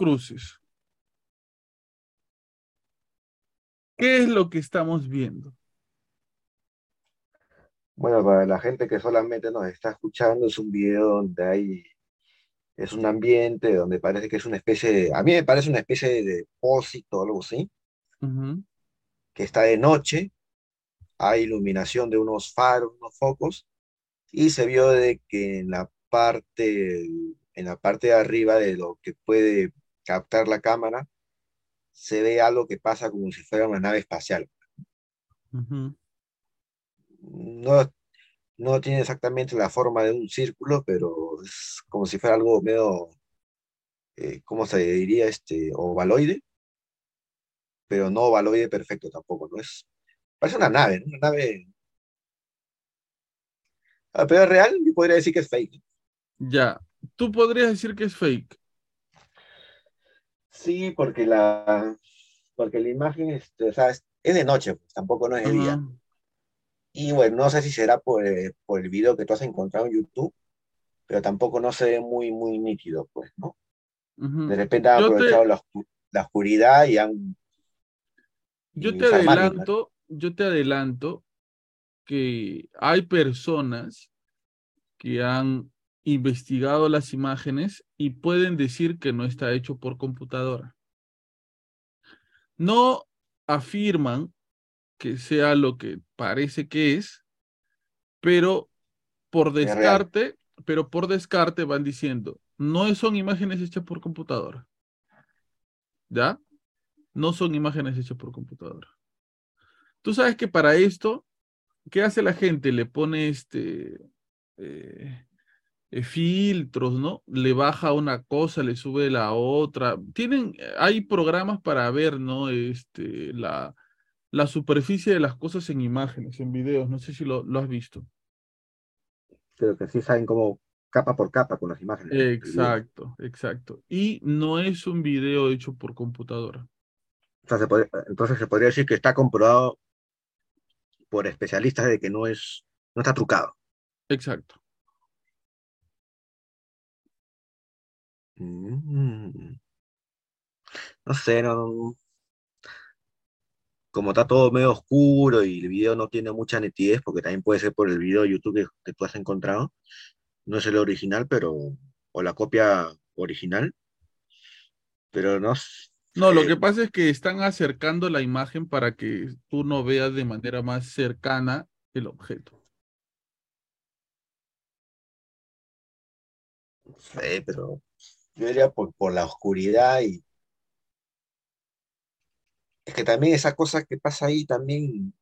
Cruces. ¿Qué es lo que estamos viendo? Bueno, para la gente que solamente nos está escuchando, es un video donde hay, es un ambiente donde parece que es una especie de, a mí me parece una especie de depósito o algo así, que está de noche, hay iluminación de unos faros, unos focos, y se vio de que en la parte, en la parte de arriba de lo que puede captar la cámara, se ve algo que pasa como si fuera una nave espacial. No, no tiene exactamente la forma de un círculo, pero es como si fuera algo medio, eh, ¿cómo se diría? Este, ovaloide, pero no ovaloide perfecto tampoco, ¿no? Es, parece una nave, ¿no? Una nave, ah, pero es real, yo podría decir que es fake. Ya, tú podrías decir que es fake. Sí, porque la, porque la imagen este, o sea, es, es de noche, pues, tampoco no es de día. Y bueno, no sé si será por, eh, por el video que tú has encontrado en YouTube, pero tampoco no se ve muy, muy nítido, pues, ¿no? De repente han aprovechado te, la, la oscuridad y han yo y te adelanto, yo te adelanto que hay personas que han investigado las imágenes y pueden decir que no está hecho por computadora. No afirman que sea lo que parece que es, pero por descarte, pero por descarte van diciendo, no son imágenes hechas por computadora, ¿ya? No son imágenes hechas por computadora. Tú sabes que para esto, ¿qué hace la gente? Le pone este eh, eh, filtros, ¿no? Le baja una cosa, le sube la otra. Tienen, eh, hay programas para ver, ¿no? Este, la, la superficie de las cosas en imágenes, en videos. No sé si lo, lo has visto. Creo que sí saben como capa por capa con las imágenes. Exacto, exacto. Y no es un video hecho por computadora. O sea, se podría- entonces se podría decir que está comprobado por especialistas de que no es, no está trucado. Exacto. Mm, no sé, no, como está todo medio oscuro y el video no tiene mucha nitidez, porque también puede ser por el video de YouTube que, que tú has encontrado, no es el original, pero, o la copia original, pero no No, lo sé, que pasa es que están acercando la imagen para que tú no veas de manera más cercana el objeto. no sé, pero yo diría por, por la oscuridad y es que también esa cosa que pasa ahí también,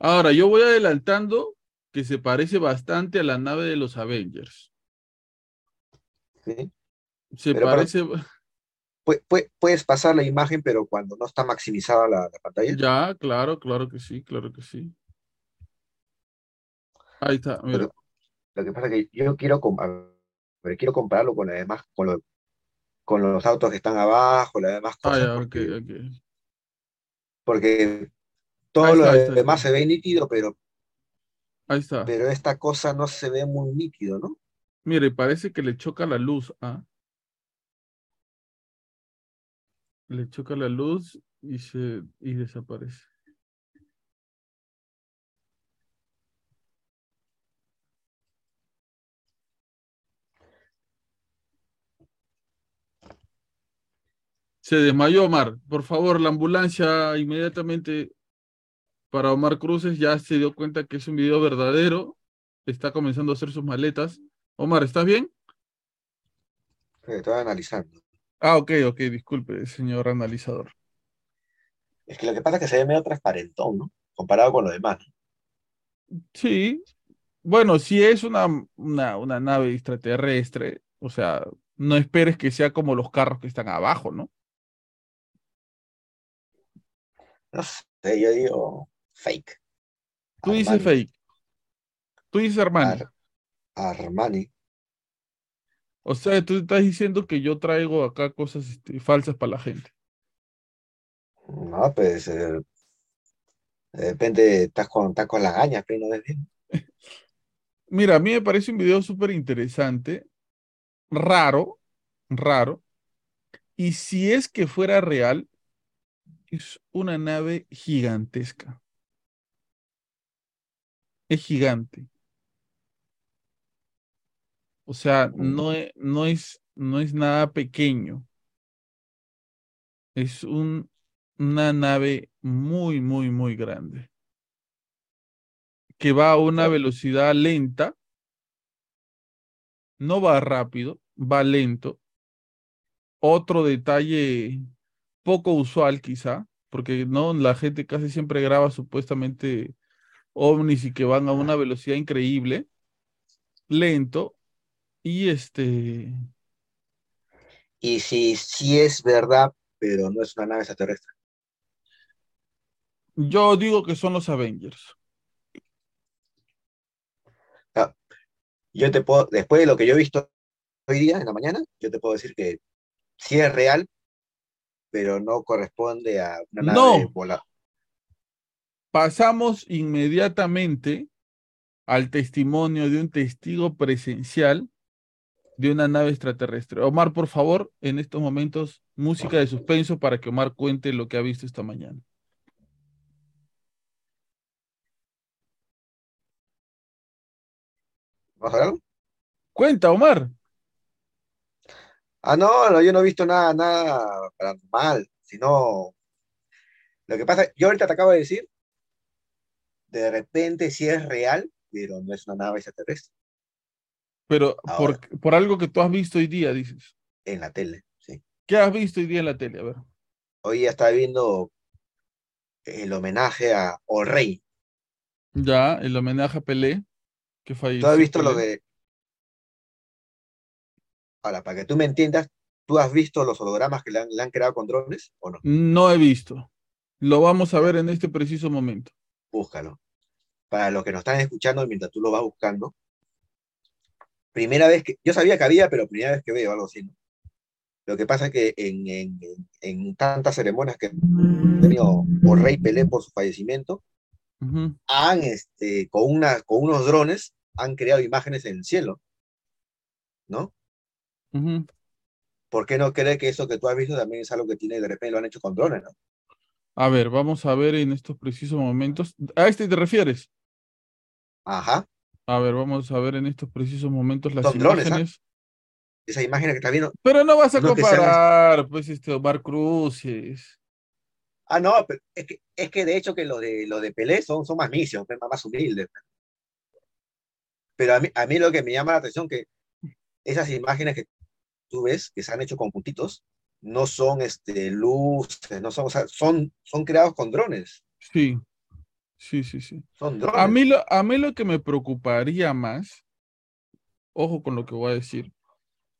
Ahora, yo voy adelantando que se parece bastante a la nave de los Avengers. ¿sí? Se Pero, pero parece, pu- puedes pasar la imagen, pero cuando no está maximizada la, la pantalla. ya, claro, claro que sí, claro que sí. Ahí está, mira. que, lo que pasa es que yo quiero, ver, quiero compararlo con demás, con, lo- con los autos que están abajo, las demás Ah, cosas, porque, ok. porque Ahí todo lo está, demás se ve nítido, pero, Ahí está. pero esta cosa no se ve muy nítido, ¿no? Mire, parece que le choca la luz, ¿ah? Le choca la luz y se y desaparece. Se desmayó Omar. Por favor, la ambulancia inmediatamente para Omar Cruces ya se dio cuenta que es un video verdadero. Está comenzando a hacer sus maletas. Omar, ¿estás bien? Que Estoy analizando. Ah, ok, ok, disculpe, señor analizador. Es que lo que pasa es que se ve medio transparentón, ¿no? Comparado con lo demás. Sí, bueno, si es una, una, una nave extraterrestre, o sea, no esperes que sea como los carros que están abajo, ¿no? No sé, yo digo fake. Tú dices fake, tú dices Armani. Ar- Armani. O sea, tú estás diciendo que yo traigo acá cosas este, falsas para la gente. No, pues eh, de repente estás con, estás con las gañas, pero no. Mira, a mí me parece un video súper interesante, raro, raro, y si es que fuera real, es una nave gigantesca. es gigante. O sea, no, e- no, es, no es nada pequeño. Es un, una nave muy, muy, muy grande. Que va a una velocidad lenta. No va rápido, va lento. Otro detalle poco usual quizá, porque no la gente casi siempre graba supuestamente ovnis y que van a una velocidad increíble, lento y este Y si sí es verdad, pero no es una nave extraterrestre. yo digo que son los Avengers. Ah, yo te puedo, después de lo que yo he visto hoy día, en la mañana, yo te puedo decir que sí es real, pero no corresponde a una nave No. Pasamos inmediatamente al testimonio de un testigo presencial de una nave extraterrestre. Omar, por favor, en estos momentos, música de suspenso para que Omar cuente lo que ha visto esta mañana. ¿Vamos a? Cuenta, Omar. Ah, no, no, yo no he visto nada, nada paranormal, sino lo que pasa, yo ahorita te acabo de decir, de repente sí es real, pero no es una nave extraterrestre, Pero Ahora. por, por algo que tú has visto hoy día, dices. en la tele, sí. ¿Qué has visto hoy día en la tele? A ver. Hoy ya estaba viendo el homenaje a O Rey. Ya, el homenaje a Pelé, que falleció. ¿Tú has visto lo de... Ahora, para que tú me entiendas, ¿tú has visto los hologramas que le han, le han creado con drones o no? No he visto. Lo vamos a ver en este preciso momento. Búscalo. Para los que nos están escuchando mientras tú lo vas buscando, primera vez que... Yo sabía que había, pero primera vez que veo algo así, ¿no? Lo que pasa es que en, en- en- tantas ceremonias que ha tenido O Rey Pelé por su fallecimiento, han, este, con, una, con unos drones, han creado imágenes en el cielo, ¿no? Ujú. ¿Por qué no creer que eso que tú has visto también es algo que tiene, de repente lo han hecho con drones, ¿no? A ver, vamos a ver en estos precisos momentos. ¿A este te refieres? Ajá, A ver, vamos a ver en estos precisos momentos las Son drones, ¿ah? imágenes. esa imagen que estás viendo. Pero no vas a No sean- comparar, pues, este Omar Cruces. Ah, no, pero es que, es que de hecho que lo de, lo de Pelé son, son más misios, pues, más humildes. Pero a mí, a mí lo que me llama la atención que esas imágenes que tú ves, que se han hecho con puntitos, no son este, luces, no son, o sea, son, son creados con drones. Sí, sí, sí, sí. Son drones. A mí, lo, a mí lo que me preocuparía más, ojo con lo que voy a decir,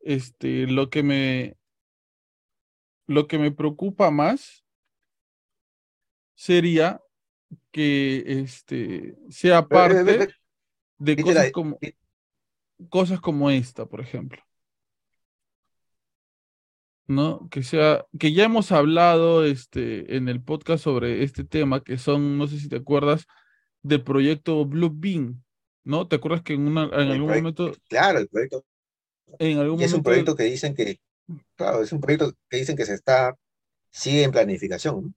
este, lo que me, lo que me preocupa más sería que este, sea ve- parte de cosas como, cosas como esta, por ejemplo. ¿No? Que sea, que ya hemos hablado este, en el podcast sobre este tema, que son, no sé si te acuerdas, del proyecto Blue Beam, ¿no? ¿Te acuerdas que en, una, en algún proyecto- momento, Claro, el proyecto. en algún Y es un proyecto que dicen que, claro, es un proyecto que dicen que se está, sigue en planificación,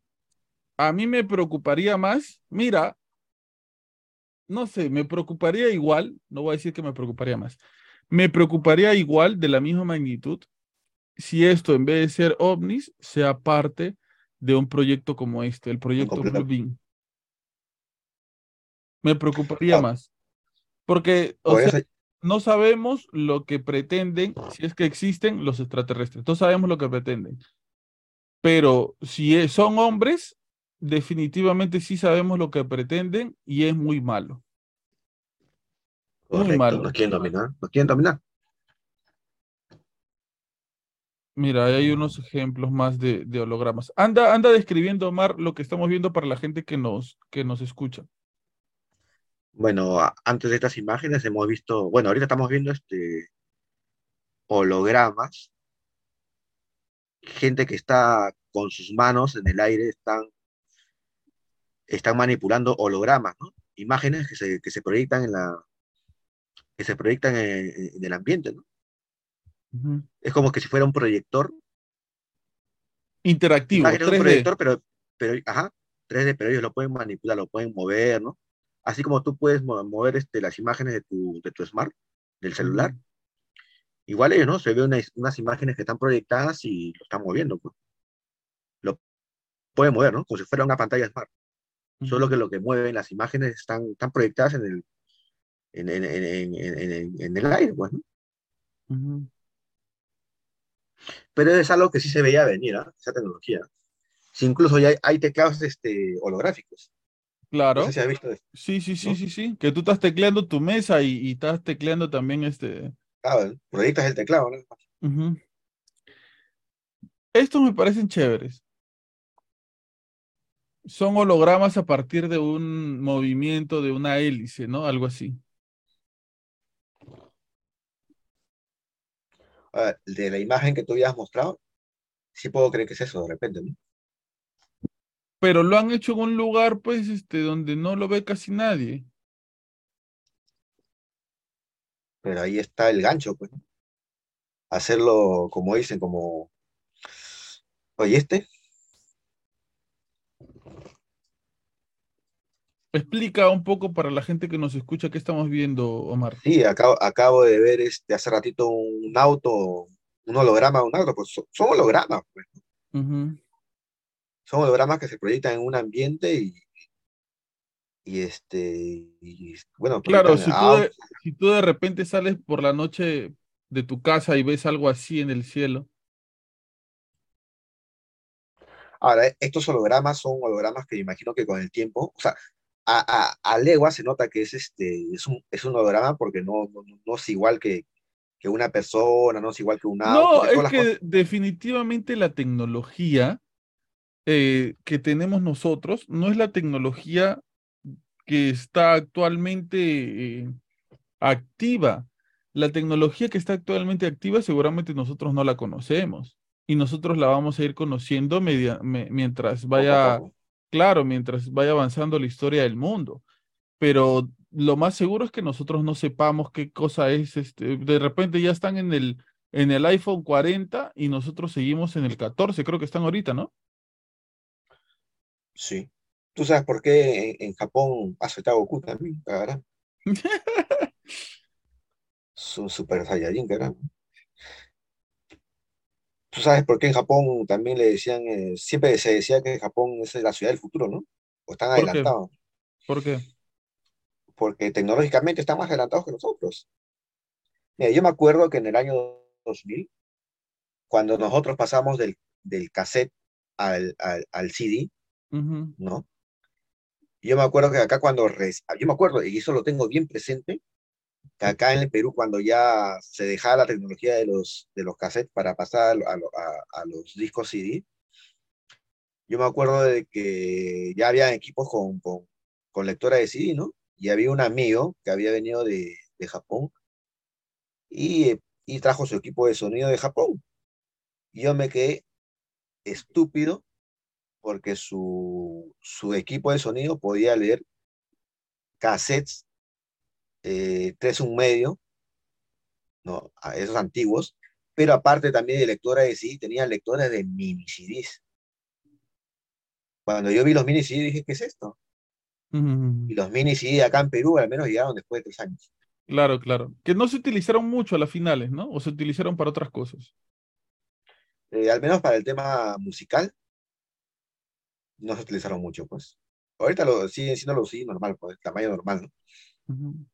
a mí me preocuparía más, mira, no sé, me preocuparía igual, no voy a decir que me preocuparía más, me preocuparía igual de la misma magnitud si esto en vez de ser ovnis sea parte de un proyecto como este, el proyecto. Blue. Me preocuparía Ah. más, porque o sea, no sabemos lo que pretenden, si es que existen los extraterrestres, no sabemos lo que pretenden. Pero si son hombres, definitivamente sí sabemos lo que pretenden y es muy malo. muy correcto, malo. nos quieren dominar, nos quieren dominar. Mira, ahí hay unos ejemplos más de, de hologramas. Anda, anda describiendo, Omar, lo que estamos viendo para la gente que nos, que nos escucha. Bueno, antes de estas imágenes hemos visto, bueno, ahorita estamos viendo este hologramas, gente que está con sus manos en el aire, están, están manipulando hologramas, ¿no? Imágenes que se, que se proyectan en la, que se proyectan en, en el ambiente, ¿no? Es como que si fuera un proyector, Interactivo, imágenes de un 3D. proyector, pero, pero, ajá, 3D, pero ellos lo pueden manipular, lo pueden mover, ¿no? así como tú puedes mo- mover este, las imágenes de tu, de tu smart, del celular, igual ellos, ¿no? Se ven unas, unas imágenes que están proyectadas y lo están moviendo, pues. Lo pueden mover, ¿no? Como si fuera una pantalla smart. Solo que lo que mueven las imágenes están, están proyectadas en el, en, en, en, en, el aire, pues, ¿no? Pero es algo que sí se veía venir, ¿ah? Esa tecnología. Sí, incluso ya hay, hay teclados este, holográficos. No Claro. sé si has visto esto, Sí, sí, sí, ¿no? sí, sí. Que tú estás tecleando tu mesa y, y estás tecleando también este. Claro, proyectas el teclado, ¿no? Estos me parecen chéveres. Son hologramas a partir de un movimiento de una hélice, ¿no? Algo así. De la imagen que tú habías mostrado, sí puedo creer que es eso de repente, ¿no? Pero lo han hecho en un lugar, pues, este, donde no lo ve casi nadie. Pero ahí está el gancho, pues. Hacerlo, como dicen, como, oye, este, Explica un poco para la gente que nos escucha qué estamos viendo, Omar. sí, acabo, acabo de ver este, hace ratito un auto, un holograma de un auto, pues son, son hologramas, pues. Son hologramas que se proyectan en un ambiente y, y este, y, bueno, Claro, si tú, de, si tú de repente sales por la noche de tu casa y ves algo así en el cielo, Ahora, estos hologramas son hologramas que imagino que con el tiempo, o sea, a, a, a legua se nota que es, este, es, un, es un holograma porque no, no, es igual que, que una persona, no es igual que un auto, No, es que cosas. definitivamente la tecnología eh, que tenemos nosotros no es la tecnología que está actualmente eh, activa. La tecnología que está actualmente activa seguramente nosotros no la conocemos y nosotros la vamos a ir conociendo media- me- mientras poco vaya, poco. Claro, mientras vaya avanzando la historia del mundo. Pero lo más seguro es que nosotros no sepamos qué cosa es, este, de repente ya están en el, en el iPhone 40 y nosotros seguimos en el 14, creo que están ahorita, ¿no? Sí. ¿Tú sabes por qué en, en Japón a Goku también? Cagarán. Es un super saiyajin, cagarán. ¿Tú sabes por qué en Japón también le decían, eh, siempre se decía que Japón es la ciudad del futuro, ¿no? O están ¿Por qué? adelantados, ¿Por qué? porque tecnológicamente están más adelantados que nosotros. Mira, yo me acuerdo que en el año 2000, cuando nosotros pasamos del, del cassette al, al, al CD. ¿no? Yo me acuerdo que acá cuando, yo me acuerdo, y eso lo tengo bien presente, que acá en el Perú cuando ya se dejaba la tecnología de los, de los cassettes para pasar a, lo- a lo- a- a los discos CD, yo me acuerdo de que ya había equipos con, con, con lectora de CD, ¿no? Y había un amigo que había venido de, de Japón y, y trajo su equipo de sonido de Japón. Y yo me quedé estúpido porque su, su equipo de sonido podía leer cassettes eh, 3.1 medio, ¿no? A esos antiguos, pero aparte también de lectora de CD, tenía lectora de mini CDs. Cuando yo vi los mini CD dije, ¿qué es esto? Y los mini CD acá en Perú al menos llegaron después de tres años. Claro, claro. Que no se utilizaron mucho a las finales, ¿no? O se utilizaron para otras cosas. Eh, al menos para el tema musical, no se utilizaron mucho, pues. Ahorita lo siguen siendo los CD normal, pues, tamaño normal, ¿no? Ujú.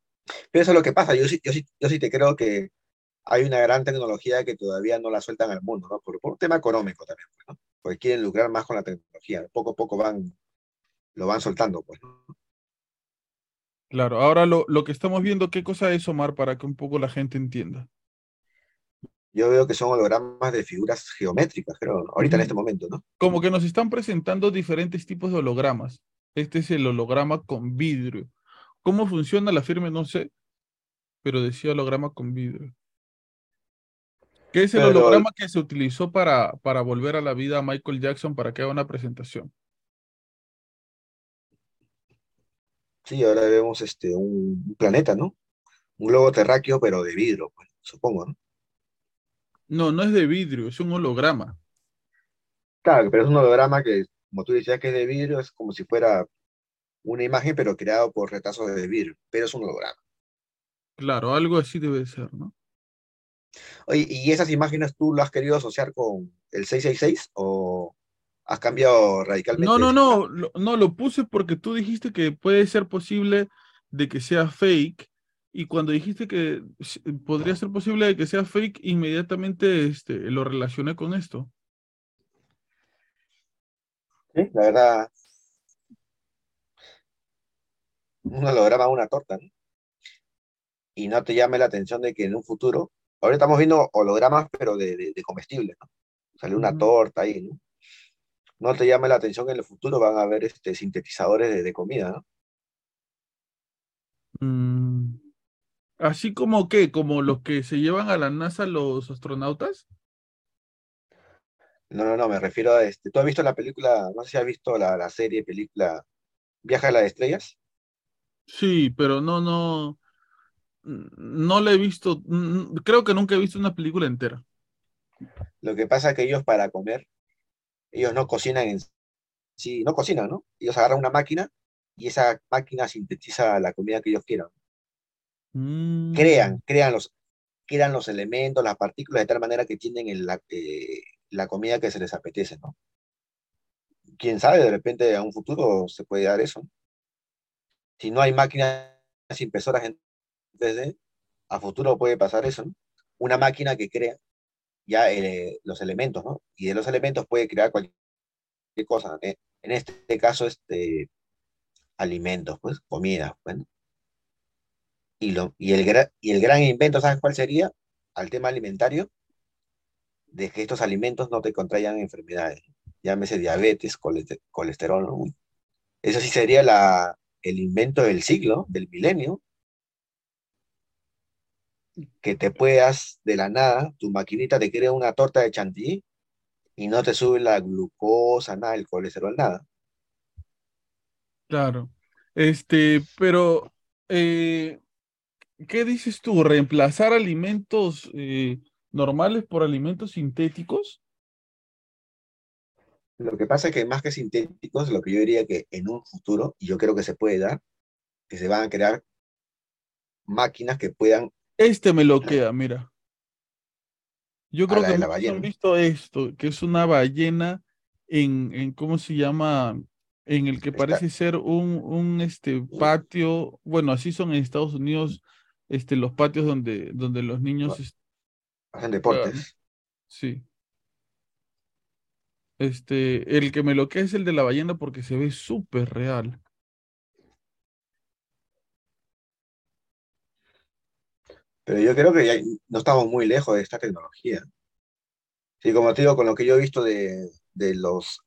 Pero eso es lo que pasa. Yo sí, yo sí, yo sí te creo que hay una gran tecnología que todavía no la sueltan al mundo, ¿no? Por, por un tema económico también, pues, ¿no? Porque quieren lucrar más con la tecnología. Poco a poco van, lo van soltando, pues, ¿no? Claro. Ahora lo, lo que estamos viendo, ¿qué cosa es, Omar, para que un poco la gente entienda? Yo veo que son hologramas de figuras geométricas, creo, ahorita en este momento, ¿no? Como que nos están presentando diferentes tipos de hologramas. Este es el holograma con vidrio. ¿Cómo funciona la firma? No sé, pero decía holograma con vidrio. ¿Qué es el Pero holograma que se utilizó para, para volver a la vida a Michael Jackson para que haga una presentación? sí, ahora vemos este, un, un planeta, ¿no? Un globo terráqueo, pero de vidrio, pues, supongo, ¿no? No, no es de vidrio, es un holograma. Claro, pero es un holograma que, como tú decías que es de vidrio, es como si fuera una imagen, pero creado por retazos de vidrio, pero es un holograma. Claro, algo así debe ser, ¿no? Oye, ¿y esas imágenes tú las has querido asociar con el 666 o has cambiado radicalmente? No, no, no, lo- no, lo puse porque tú dijiste que puede ser posible de que sea fake y cuando dijiste que podría ser posible de que sea fake, inmediatamente este, lo relacioné con esto. Sí, la verdad, un holograma, una torta, ¿no? Y no te llame la atención de que en un futuro, ahora estamos viendo hologramas, pero de, de, de comestibles, ¿no? Sale una torta ahí, ¿no? No te llame la atención que en el futuro van a haber este, sintetizadores de, de comida, ¿no? Mm, Así como que, como los que se llevan a la NASA los astronautas. No, no, no, me refiero a este. ¿Tú has visto la película, no sé si has visto la, la serie, película Viaje a las Estrellas? Sí, pero no, no, mm, no le he visto, mm, creo que nunca he visto una película entera. Lo que pasa es que ellos para comer, ellos no cocinan en sí, no cocinan, ¿no? Ellos agarran una máquina y esa máquina sintetiza la comida que ellos quieran. Mm, Crean, crean los, crean los elementos, las partículas de tal manera que tienen el- la, eh, la comida que se les apetece, ¿no? Quién sabe, de repente a un futuro se puede dar eso. Si no hay máquinas impresoras en 3D, a futuro puede pasar eso, ¿no? Una máquina que crea ya eh, los elementos, ¿no? Y de los elementos puede crear cualquier cosa. En este caso, este, alimentos, pues, comida, bueno. Y, lo, y, el, y el gran invento, ¿sabes cuál sería? Al tema alimentario, de que estos alimentos no te contraigan enfermedades. Llámese diabetes, coleste- colesterol, ¿no? Eso sí sería la, el invento del siglo, del milenio, que te puedas de la nada, tu maquinita te crea una torta de chantilly y no te sube la glucosa, nada, el colesterol, nada. Claro. Este, pero, eh, ¿qué dices tú? ¿Reemplazar alimentos eh, normales por alimentos sintéticos? Lo que pasa es que más que sintéticos, lo que yo diría que en un futuro, y yo creo que se puede dar, que se van a crear máquinas que puedan, Este me lo queda, mira. Yo creo la que la han visto esto, que es una ballena en, en ¿cómo se llama? En el que Está, parece ser un, un este, patio, bueno, así son en Estados Unidos, este, los patios donde, donde los niños hacen deportes. Sí. Este, el que me lo queda es el de la ballena porque se ve súper real. Pero yo creo que ya no estamos muy lejos de esta tecnología. Sí, como te digo, con lo que yo he visto de, de los,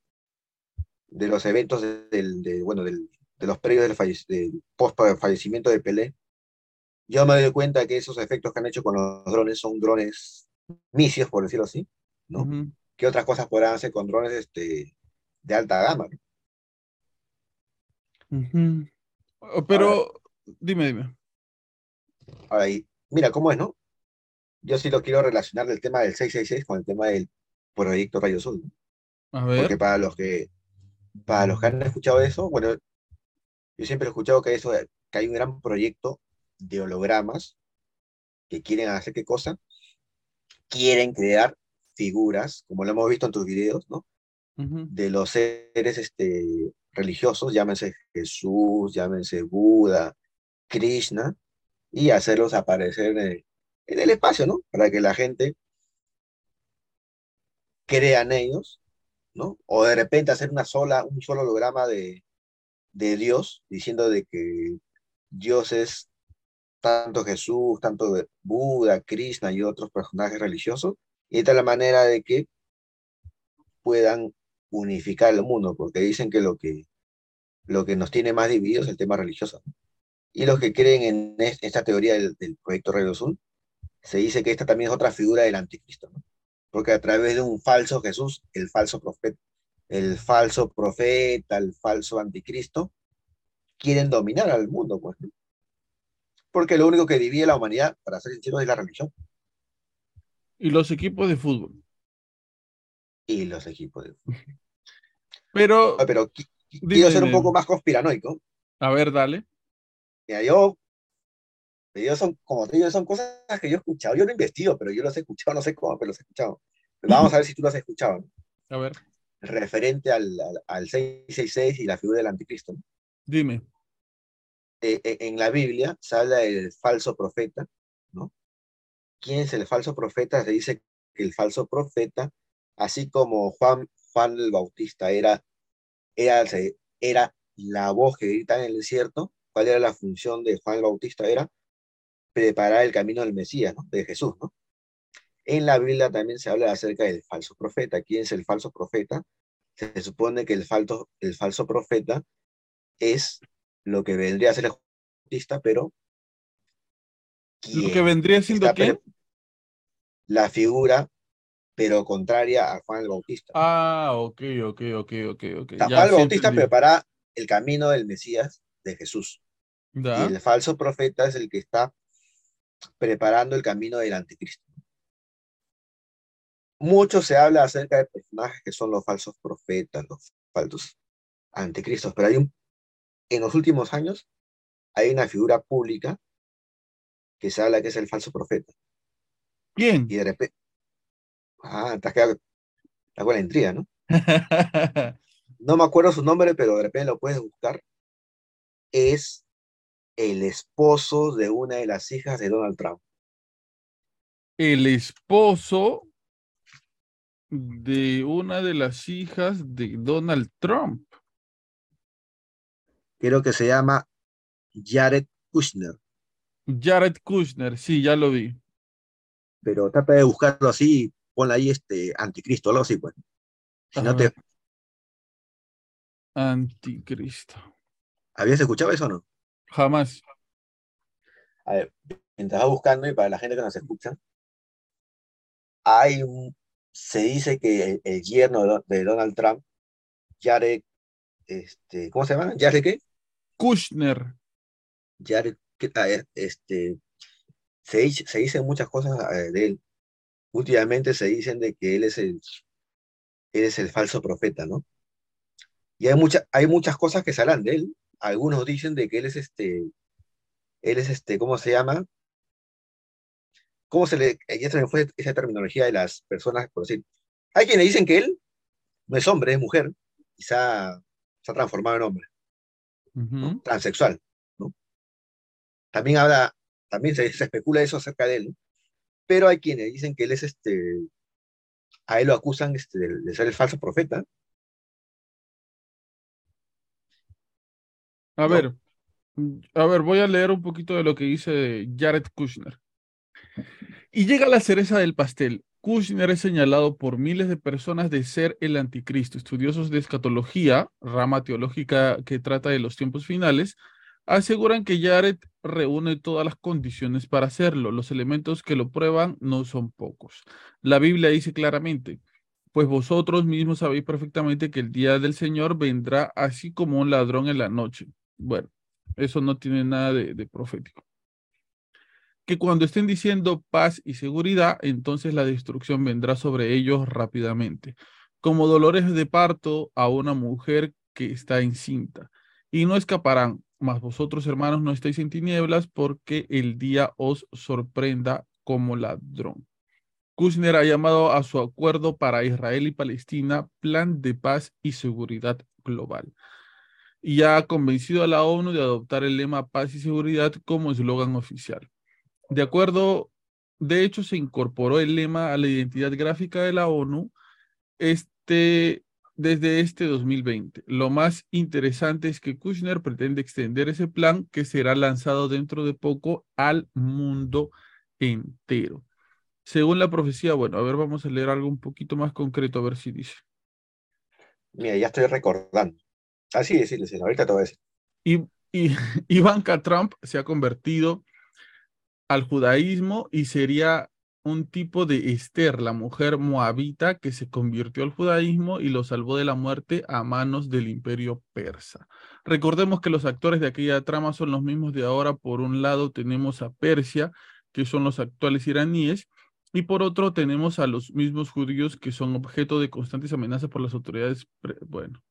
de los eventos de- del, de, bueno, del, de los previos del, falle- del post fallecimiento de Pelé, yo me doy cuenta que esos efectos que han hecho con los drones son drones misios, por decirlo así, ¿no? ¿Qué otras cosas podrán hacer con drones este, de alta gama, ¿no? Oh, Ahora, Pero, dime, dime. ahora, y mira cómo es, ¿no? Yo sí lo quiero relacionar del tema del 666 con el tema del proyecto Rayo ¿no? A Porque ver. para los que, para los que han escuchado eso, bueno, yo siempre he escuchado que, eso, que hay un gran proyecto de hologramas que quieren hacer qué cosa, quieren crear figuras, como lo hemos visto en tus videos, ¿no? De los seres este, religiosos, llámense Jesús, llámense Buda, Krishna, y hacerlos aparecer en, en el espacio, ¿no? Para que la gente crea en ellos, ¿no? O de repente hacer una sola, un solo holograma de, de Dios, diciendo de que Dios es tanto Jesús, tanto Buda, Krishna y otros personajes religiosos, y esta es la manera de que puedan unificar el mundo, porque dicen que lo que, lo que nos tiene más divididos es el tema religioso. Y los que creen en es- esta teoría del, del proyecto Radio Azul, se dice que esta también es otra figura del anticristo. Porque a través de un falso Jesús, el falso profeta, el falso profeta, el falso anticristo, quieren dominar al mundo, pues. Porque lo único que divide a la humanidad, para ser sinceros, es la religión Y los equipos de fútbol. y los equipos. de- Pero, Ah, Pero dime, quiero ser un poco más conspiranoico A ver, dale. Mira, yo, yo son, como te digo, son cosas que yo he escuchado. Yo no investigo, pero yo los he escuchado, no sé cómo, pero los he escuchado. Vamos a ver si tú los has escuchado. ¿no? A ver, Referente al, al, al 666 y la figura del anticristo. dime. Eh, eh, en la Biblia se habla del falso profeta. ¿Quién es el falso profeta? Se dice que el falso profeta, así como Juan, Juan el Bautista era, era, era la voz que grita en el desierto, ¿cuál era la función de Juan el Bautista? Era preparar el camino del Mesías, ¿no? De Jesús, ¿no? En la Biblia también se habla acerca del falso profeta. ¿Quién es el falso profeta? Se supone que el falso, el falso profeta es lo que vendría a ser el Bautista, pero Lo que vendría siendo quién? la figura, pero contraria a Juan el Bautista. Ah, ok, ok, ok, ok, ok. Juan el Bautista entendí. prepara el camino del Mesías de Jesús. Y el falso profeta es el que está preparando el camino del anticristo. Mucho se habla acerca de personajes que son los falsos profetas, los falsos anticristos, pero hay un, en los últimos años hay una figura pública que se habla que es el falso profeta. ¿Quién? Y de repente, ah, te has quedado, está con la intriga, ¿no? No me acuerdo su nombre, pero de repente lo puedes buscar. Es el esposo de una de las hijas de Donald Trump. El esposo de una de las hijas de Donald Trump. Creo que se llama Jared Kushner, Jared Kushner, sí, ya lo vi. pero trata de buscarlo así, ponle ahí este anticristo, algo así, pues. Si A no te. Anticristo. ¿habías escuchado eso o no? Jamás. A ver, mientras vas buscando y para la gente que nos escucha, hay un, se dice que el, el yerno de Donald Trump, Jared, este, ¿cómo se llama? ¿Jared qué? Kushner. Jared, ¿qué- ah, eh, este, se, se dicen muchas cosas de él. Últimamente se dicen de que él es el, él es el falso profeta, ¿no? Y hay, mucha, hay muchas cosas que salen de él. Algunos dicen de que él es este, él es este, ¿cómo se llama? ¿Cómo se le, ya se me fue esa terminología de las personas, por decir, hay quienes dicen que él no es hombre, es mujer, y se ha, se ha transformado en hombre. Ujú. Transexual. También habla, también se, se especula eso acerca de él, pero hay quienes dicen que él es este, a él lo acusan este, de, de ser el falso profeta, A ¿no? ver, a ver, voy a leer un poquito de lo que dice Jared Kushner. Y llega la cereza del pastel. Kushner es señalado por miles de personas de ser el anticristo. Estudiosos de escatología, rama teológica que trata de los tiempos finales, aseguran que Jared reúne todas las condiciones para hacerlo. Los elementos que lo prueban no son pocos. La Biblia dice claramente, pues vosotros mismos sabéis perfectamente que el día del Señor vendrá así como un ladrón en la noche. Bueno, eso no tiene nada de, de profético. Que cuando estén diciendo paz y seguridad, entonces la destrucción vendrá sobre ellos rápidamente, como dolores de parto a una mujer que está encinta. Y no escaparán, mas vosotros, hermanos, no estáis en tinieblas, porque el día os sorprenda como ladrón. Kushner ha llamado a su acuerdo para Israel y Palestina plan de paz y seguridad global y ha convencido a la ONU de adoptar el lema paz y seguridad como eslogan oficial. De acuerdo, de hecho, se incorporó el lema a la identidad gráfica de la ONU este, desde este 2020. Lo más interesante es que Kushner pretende extender ese plan que será lanzado dentro de poco al mundo entero. Según la profecía, bueno, a ver, vamos a leer algo un poquito más concreto, a ver si dice. Mira, ya estoy recordando. Así decirle, sí, ahorita a decir. Y, y Ivanka Trump se ha convertido al judaísmo y sería un tipo de Esther, la mujer moabita que se convirtió al judaísmo y lo salvó de la muerte a manos del imperio persa. Recordemos que los actores de aquella trama son los mismos de ahora. Por un lado tenemos a Persia, que son los actuales iraníes, y por otro tenemos a los mismos judíos que son objeto de constantes amenazas por las autoridades. Bueno,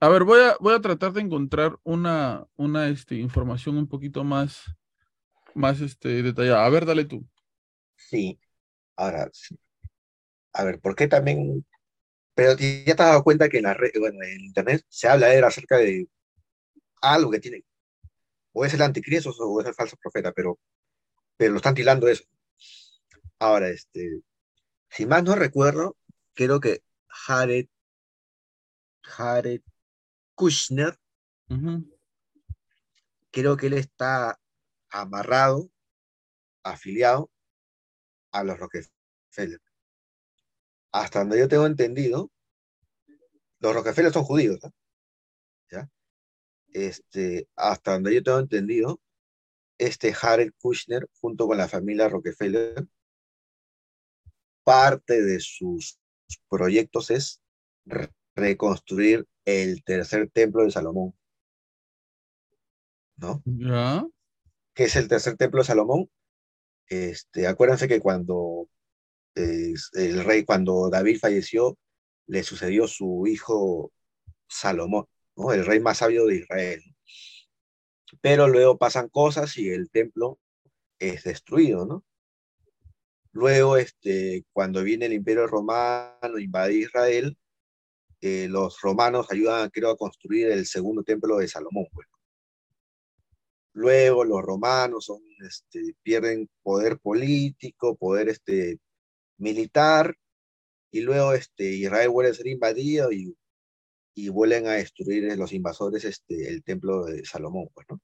A ver, voy a, voy a tratar de encontrar una, una este, información un poquito más, más este, detallada. A ver, dale tú. Sí, ahora, sí. a ver, ¿por qué también? Pero ya te has dado cuenta que en la red, bueno, en internet se habla de acerca de algo que tiene, o es el anticristo o es el falso profeta, pero, pero lo están tilando eso. Ahora, este, si más no recuerdo, creo que Jared, Jared Kushner, creo que él está amarrado, afiliado a los Rockefeller. Hasta donde yo tengo entendido, los Rockefeller son judíos, ¿no? ¿Ya? Este, hasta donde yo tengo entendido, este Jared Kushner, junto con la familia Rockefeller, parte de sus proyectos es re- reconstruir el tercer templo de Salomón, ¿no? Ya. ¿Qué es el tercer templo de Salomón? Este, acuérdense que cuando el rey, cuando David falleció, le sucedió su hijo Salomón. El rey más sabio de Israel. Pero luego pasan cosas y el templo es destruido, ¿no? Luego, este, cuando viene el imperio romano, invade Israel, eh, los romanos ayudan, creo, a construir el segundo templo de Salomón. pues. Luego los romanos este, pierden poder político, poder este, militar, y luego este, Israel vuelve a ser invadido y, y vuelven a destruir eh, los invasores este, el templo de Salomón. Pues, ¿no?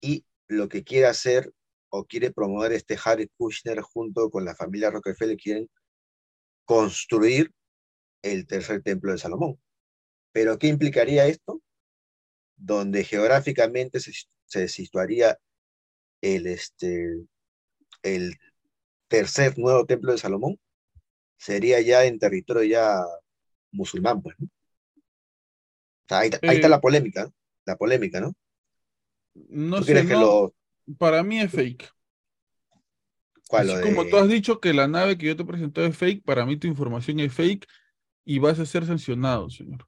Y lo que quiere hacer o quiere promover este Harry Kushner junto con la familia Rockefeller, quieren construir el tercer templo de Salomón. ¿Pero qué implicaría esto? Donde geográficamente se, se situaría el, este, el tercer nuevo templo de Salomón, sería ya en territorio ya musulmán, pues, ¿no? O sea, ahí, ahí Eh, está la polémica, la polémica, ¿no? No ¿Tú sé, que lo, para mí es fake. cuál, Así como tú has dicho que la nave que yo te presenté es fake, para mí tu información es fake y vas a ser sancionado, señor.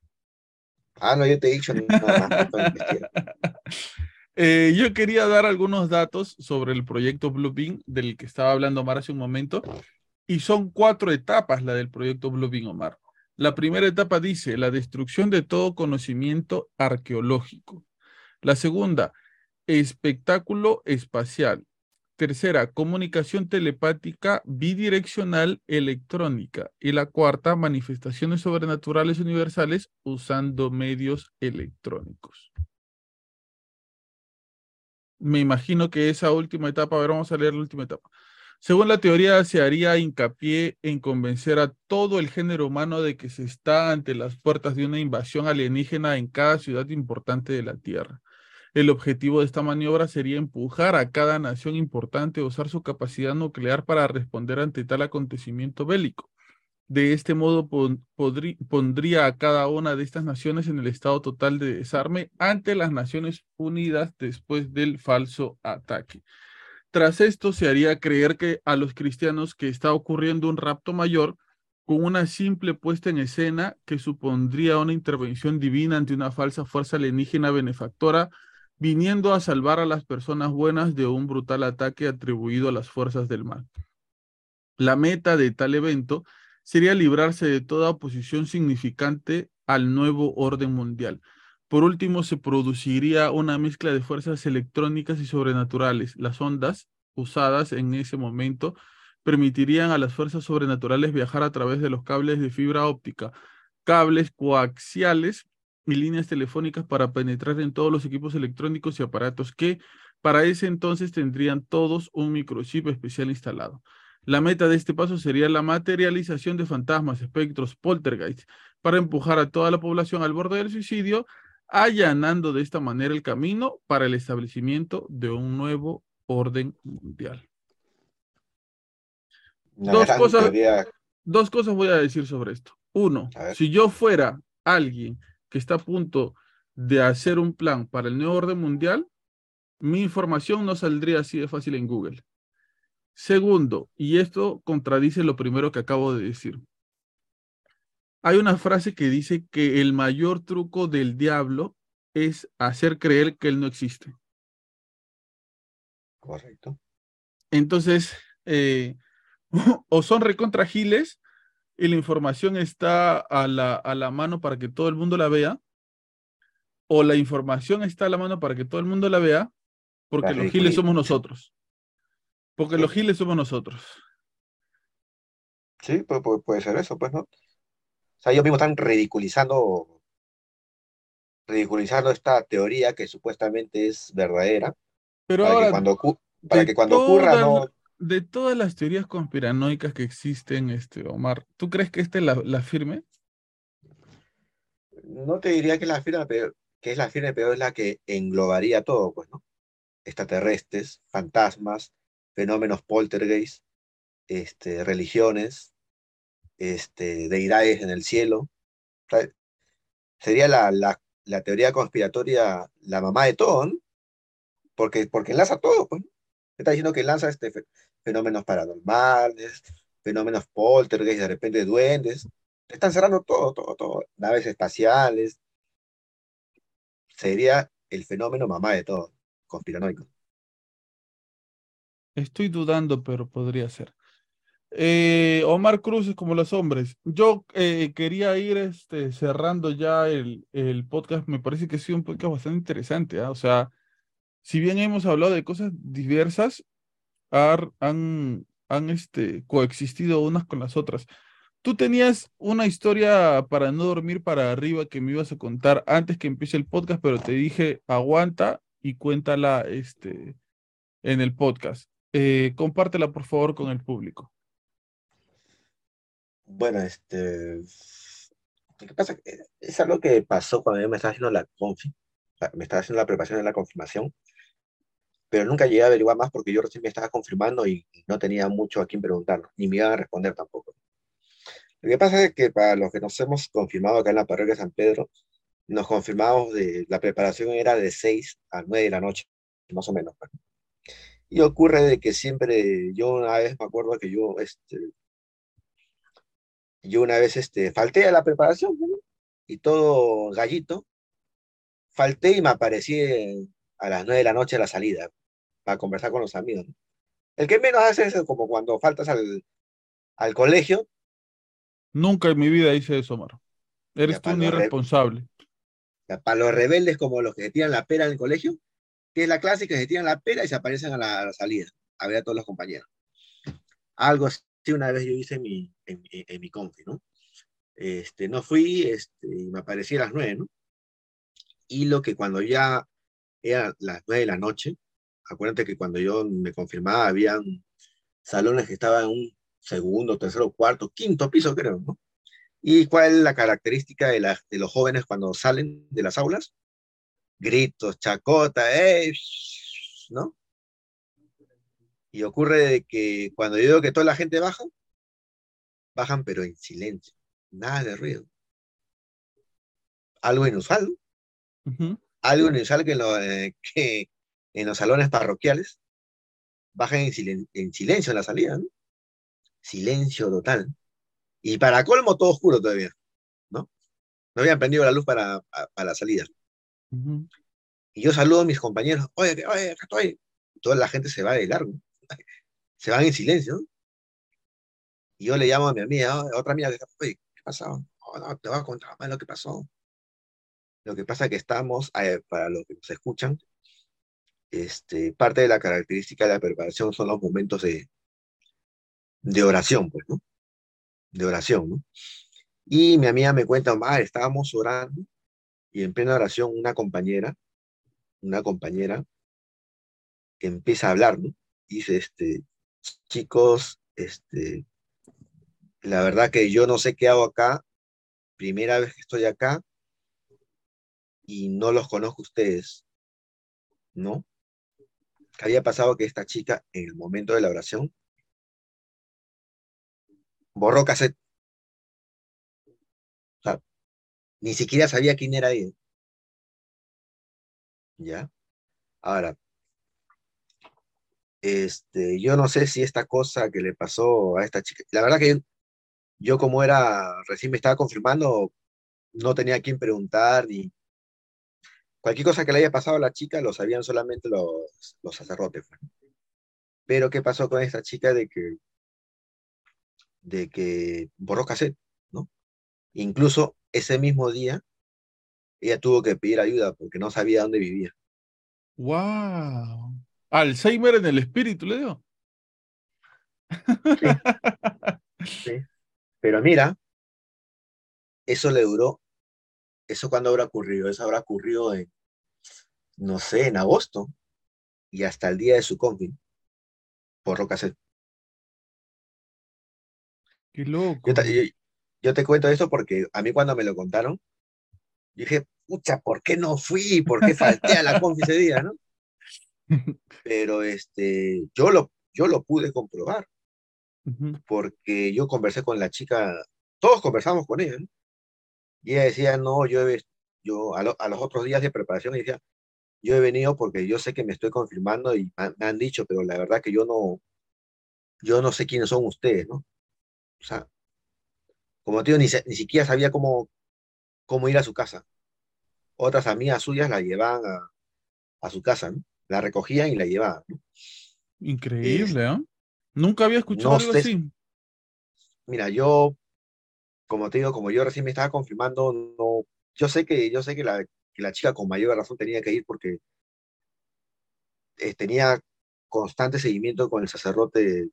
Ah, no, yo te he dicho. Eh, yo quería dar algunos datos sobre el proyecto Bluebeam del que estaba hablando Omar hace un momento, y son cuatro etapas la del proyecto Bluebeam, Omar. La primera etapa dice la destrucción de todo conocimiento arqueológico. La segunda, espectáculo espacial. Tercera, comunicación telepática bidireccional electrónica. Y la cuarta, manifestaciones sobrenaturales universales usando medios electrónicos. Me imagino que esa última etapa, a ver, vamos a leer la última etapa. Según la teoría, se haría hincapié en convencer a todo el género humano de que se está ante las puertas de una invasión alienígena en cada ciudad importante de la Tierra. El objetivo de esta maniobra sería empujar a cada nación importante a usar su capacidad nuclear para responder ante tal acontecimiento bélico. De este modo pondría a cada una de estas naciones en el estado total de desarme ante las Naciones Unidas después del falso ataque. Tras esto se haría creer que a los cristianos que está ocurriendo un rapto mayor con una simple puesta en escena que supondría una intervención divina ante una falsa fuerza alienígena benefactora viniendo a salvar a las personas buenas de un brutal ataque atribuido a las fuerzas del mal. La meta de tal evento sería librarse de toda oposición significante al nuevo orden mundial. Por último, se produciría una mezcla de fuerzas electrónicas y sobrenaturales. Las ondas usadas en ese momento permitirían a las fuerzas sobrenaturales viajar a través de los cables de fibra óptica, cables coaxiales y líneas telefónicas para penetrar en todos los equipos electrónicos y aparatos que para ese entonces tendrían todos un microchip especial instalado. La meta de este paso sería la materialización de fantasmas, espectros, poltergeists, para empujar a toda la población al borde del suicidio, allanando de esta manera el camino para el establecimiento de un nuevo orden mundial. Una Dos cosas, teoría, dos cosas voy a decir sobre esto. Uno, si yo fuera alguien que está a punto de hacer un plan para el nuevo orden mundial, mi información no saldría así de fácil en Google. Segundo, y esto contradice lo primero que acabo de decir. hay una frase que dice que el mayor truco del diablo es hacer creer que él no existe. Correcto. Entonces, eh, o son recontragiles y la información está a la, a la mano para que todo el mundo la vea, o la información está a la mano para que todo el mundo la vea, porque los giles somos nosotros. Porque Sí. los giles somos nosotros. Sí, pu- pu- puede, ser eso, pues, ¿no? O sea, ellos mismos están ridiculizando, ridiculizando esta teoría que supuestamente es verdadera, Pero para que ahora, cuando, ocu- para que cuando ocurra no, de todas las teorías conspiranoicas que existen, este, Omar, ¿tú crees que esta es la, la firme? no te diría que la firme, pero que es la firme, pero es la que englobaría todo, pues, ¿no? Extraterrestres, fantasmas, fenómenos poltergeist, este, religiones, este, deidades en el cielo. Sería la, la, la teoría conspiratoria la mamá de todo, ¿no? Porque, porque enlaza todo, pues. Está diciendo que lanza este fe- fenómenos paranormales, fenómenos poltergeist, de repente duendes. Están cerrando todo, todo, todo. Naves espaciales. Sería el fenómeno mamá de todo, conspiranoico. Estoy dudando, pero podría ser. Eh, Omar Cruz es como los hombres. Yo eh, quería ir este, cerrando ya el, el podcast. Me parece que ha sido un podcast bastante interesante. ¿ah? O sea, si bien hemos hablado de cosas diversas, har- han, han este, coexistido unas con las otras. Tú tenías una historia para no dormir para arriba que me ibas a contar antes que empiece el podcast, pero te dije aguanta y cuéntala este, en el podcast. Eh, compártela por favor con el público. Bueno, este. Que pasa es que es algo que pasó cuando yo me estaba haciendo la confi, me estaba haciendo la preparación de la confirmación, pero nunca llegué a averiguar más porque yo recién me estaba confirmando y no tenía mucho a quién preguntar, ¿no? ni me iban a responder tampoco. Lo que pasa es que para los que nos hemos confirmado acá en la parroquia de San Pedro, nos confirmamos de la preparación era de 6 a 9 de la noche, más o menos. pues. Y ocurre de que siempre, yo una vez me acuerdo que yo, este, yo una vez este, falté a la preparación, ¿no? y todo gallito, falté y me aparecí eh, a las 9 de la noche a la salida para conversar con los amigos. ¿no? El que menos hace es como cuando faltas al, al colegio, Nunca en mi vida hice eso, Omar. Eres tú un irresponsable. para los rebeldes como los que se tiran la pera en el colegio, que es la clásica, se tiran la pera y se aparecen a la, a la salida, a ver a todos los compañeros. Algo así una vez yo hice en mi, en, mi confi, ¿no? Este, no fui, este, y me aparecí a las 9, ¿no? Y lo que cuando ya eran las 9 de la noche, acuérdate que cuando yo me confirmaba, habían salones que estaban en un segundo, tercero, cuarto, quinto piso, creo, ¿no? ¿Y cuál es la característica de, los jóvenes cuando salen de las aulas? Gritos, chacota, ¡eh! ¿no? Y ocurre que cuando yo veo que toda la gente baja, bajan pero en silencio, nada de ruido. Algo inusual. Ujú. Algo inusual que en, lo- eh, que en los salones parroquiales bajan en, silen- en silencio en la salida, ¿no? Silencio total. Y para colmo, todo oscuro todavía, ¿no? No habían prendido la luz para, pa- para la salida. Y yo saludo a mis compañeros, oye, oye, acá estoy. Toda la gente se va de largo, se van en silencio. Y yo le llamo a mi amiga, a otra amiga, oye, ¿qué pasó? "Oh, no, te voy a contar más lo que pasó. Lo que pasa es que estamos, eh, para los que nos escuchan, este, parte de la característica de la preparación son los momentos de, de oración, pues, ¿no? De oración, ¿no? Y mi amiga me cuenta, Omar, estábamos orando y en plena oración una compañera, una compañera empieza a hablar, ¿no? Dice, este, chicos, este, la verdad que yo no sé qué hago acá, primera vez que estoy acá y no los conozco ustedes, ¿no? ¿Qué había pasado que esta chica en el momento de la oración borró cassette? O sea, ni siquiera sabía quién era ella. ¿Ya? Ahora, este, yo no sé si esta cosa que le pasó a esta chica, la verdad que yo como era, recién me estaba confirmando, no tenía a quién preguntar ni cualquier cosa que le haya pasado a la chica lo sabían solamente los, los sacerdotes. pues. Pero ¿qué pasó con esta chica de que, de que borró cassette, ¿no? Incluso ese mismo día ella tuvo que pedir ayuda porque no sabía dónde vivía. ¡Wow! Alzheimer en el espíritu, le digo. Sí. Pero mira, eso le duró, eso cuando habrá ocurrido, eso habrá ocurrido en, no sé, en agosto y hasta el día de su confin por Rocaset. ¡Qué loco! Yo, te- yo- yo te cuento esto porque a mí cuando me lo contaron, yo dije, pucha, ¿por qué no fui? ¿Por qué falté a la confi ese día, no? Pero este, yo lo, yo lo pude comprobar porque yo conversé con la chica, todos conversamos con ella, ¿no? Y ella decía, no, yo, he, yo a, lo- a los otros días de preparación decía, yo he venido porque yo sé que me estoy confirmando y me, han dicho, pero la verdad que yo no, yo no sé quiénes son ustedes, ¿no? O sea, como te digo, ni, ni siquiera sabía cómo, cómo ir a su casa. Otras amigas suyas la llevaban a, a su casa, ¿no? La recogían y la llevaban, ¿no? Increíble, ¿ah? Nunca había escuchado no algo sé- así. Mira, yo, como te digo, como yo recién me estaba confirmando, no, yo sé que, yo sé que la, que la chica con mayor razón tenía que ir porque eh, tenía constante seguimiento con el sacerdote,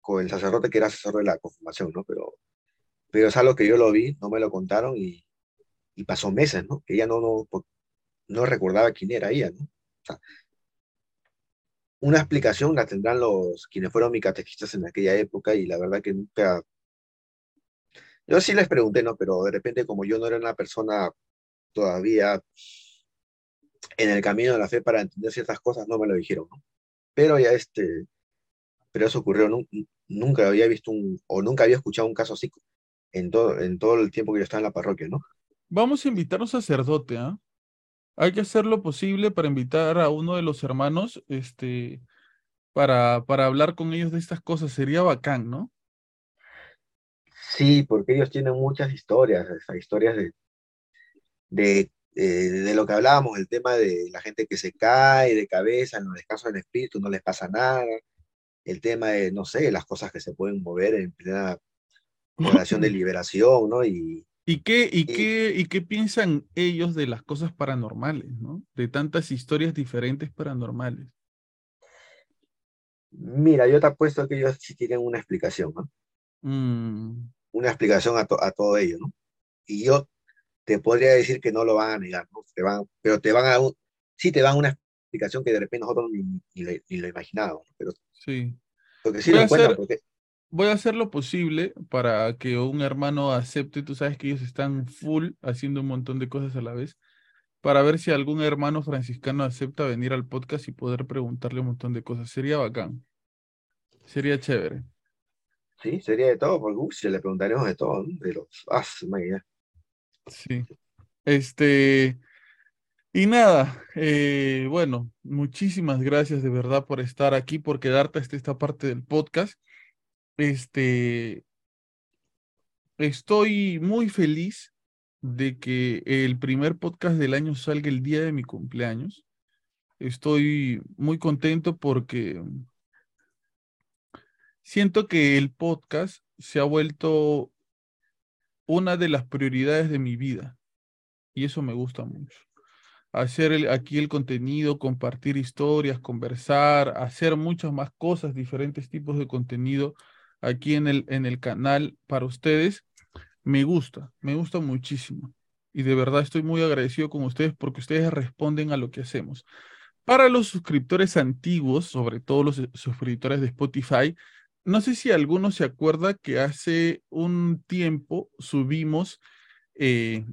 con el sacerdote que era asesor de la confirmación, ¿no? Pero, pero es algo que yo lo vi, no me lo contaron y, y pasó meses, ¿no? Que ella no, no, no recordaba quién era ella, ¿no? O sea, una explicación la tendrán los quienes fueron mis catequistas en aquella época y la verdad que nunca, yo sí les pregunté, ¿no? Pero de repente como yo no era una persona todavía en el camino de la fe para entender ciertas cosas, no me lo dijeron, ¿no? Pero ya este, pero eso ocurrió, nun- nunca había visto un, o nunca había escuchado un caso así en todo, en todo el tiempo que yo estaba en la parroquia, ¿no? Vamos a invitar a un sacerdote, ¿ah? Hay que hacer lo posible para invitar a uno de los hermanos, este, para, para hablar con ellos de estas cosas. Sería bacán, ¿no? Sí, porque ellos tienen muchas historias, esas historias de, de, eh, de lo que hablábamos, el tema de la gente que se cae de cabeza, en los descansos del espíritu, no les pasa nada, el tema de, no sé, las cosas que se pueden mover en plena oración de liberación, ¿no? Y, ¿Y qué, y Y- qué, y qué piensan ellos de las cosas paranormales, ¿no? De tantas historias diferentes paranormales. Mira, yo te apuesto que ellos sí tienen una explicación, ¿no? Mm, Una explicación a, to- a todo ello, ¿no? Y yo te podría decir que no lo van a negar, ¿no? Te van, pero te van a, un- sí te van una explicación que de repente nosotros ni, ni lo, ni lo imaginábamos, pero sí. porque sí Voy lo a hacer- porque Voy a hacer lo posible para que un hermano acepte. Tú sabes que ellos están full haciendo un montón de cosas a la vez. Para ver si algún hermano franciscano acepta venir al podcast y poder preguntarle un montón de cosas. Sería bacán. Sería chévere. Sí, sería de todo, porque si le preguntaremos de todo. De los, ah, ya. Sí. Este. Y nada, eh, bueno, muchísimas gracias de verdad por estar aquí, por quedarte hasta esta parte del podcast. Este, estoy muy feliz de que el primer podcast del año salga el día de mi cumpleaños. Estoy muy contento porque siento que el podcast se ha vuelto una de las prioridades de mi vida y eso me gusta mucho. Hacer aquí el contenido, compartir historias, conversar, hacer muchas más cosas, diferentes tipos de contenido aquí en el, en el canal para ustedes, me gusta, me gusta muchísimo. Y de verdad estoy muy agradecido con ustedes porque ustedes responden a lo que hacemos. Para los suscriptores antiguos, sobre todo los suscriptores de Spotify, no sé si alguno se acuerda que hace un tiempo subimos eh,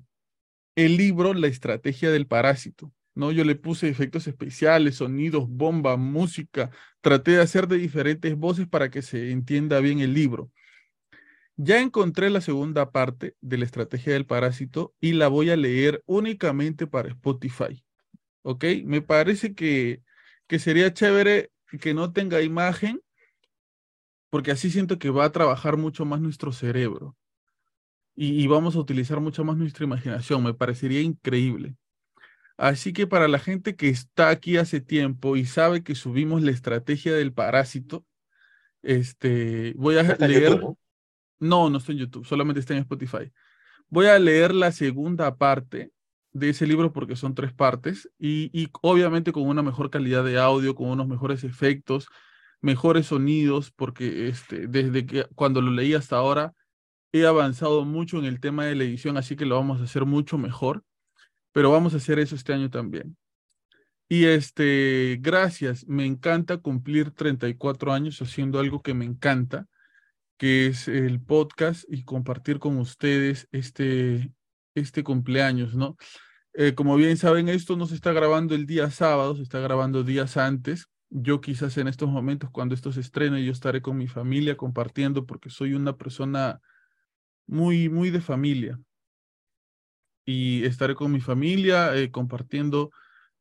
el libro La estrategia del parásito, ¿no? Yo le puse efectos especiales, sonidos, bomba, música, traté de hacer de diferentes voces para que se entienda bien el libro. Ya encontré la segunda parte de la estrategia del parásito y la voy a leer únicamente para Spotify. ¿Ok? Me parece que, que sería chévere que no tenga imagen, porque así siento que va a trabajar mucho más nuestro cerebro. y, vamos a utilizar mucho más nuestra imaginación. Me parecería increíble. Así que para la gente que está aquí hace tiempo y sabe que subimos la estrategia del parásito, este, voy a leer. ¿no? no, está en YouTube, solamente está en Spotify. Voy a leer la segunda parte de ese libro porque son tres partes y, y, obviamente con una mejor calidad de audio, con unos mejores efectos, mejores sonidos, porque este, desde que cuando lo leí hasta ahora he avanzado mucho en el tema de la edición, así que lo vamos a hacer mucho mejor, pero vamos a hacer eso este año también. Y este, gracias, me encanta cumplir 34 años haciendo algo que me encanta, que es el podcast y compartir con ustedes este, este cumpleaños, ¿no? Eh, como bien saben, esto no se está grabando el día sábado, se está grabando días antes. Yo quizás en estos momentos, cuando esto se estrene, yo estaré con mi familia compartiendo porque soy una persona muy, muy de familia. Y estaré con mi familia eh, compartiendo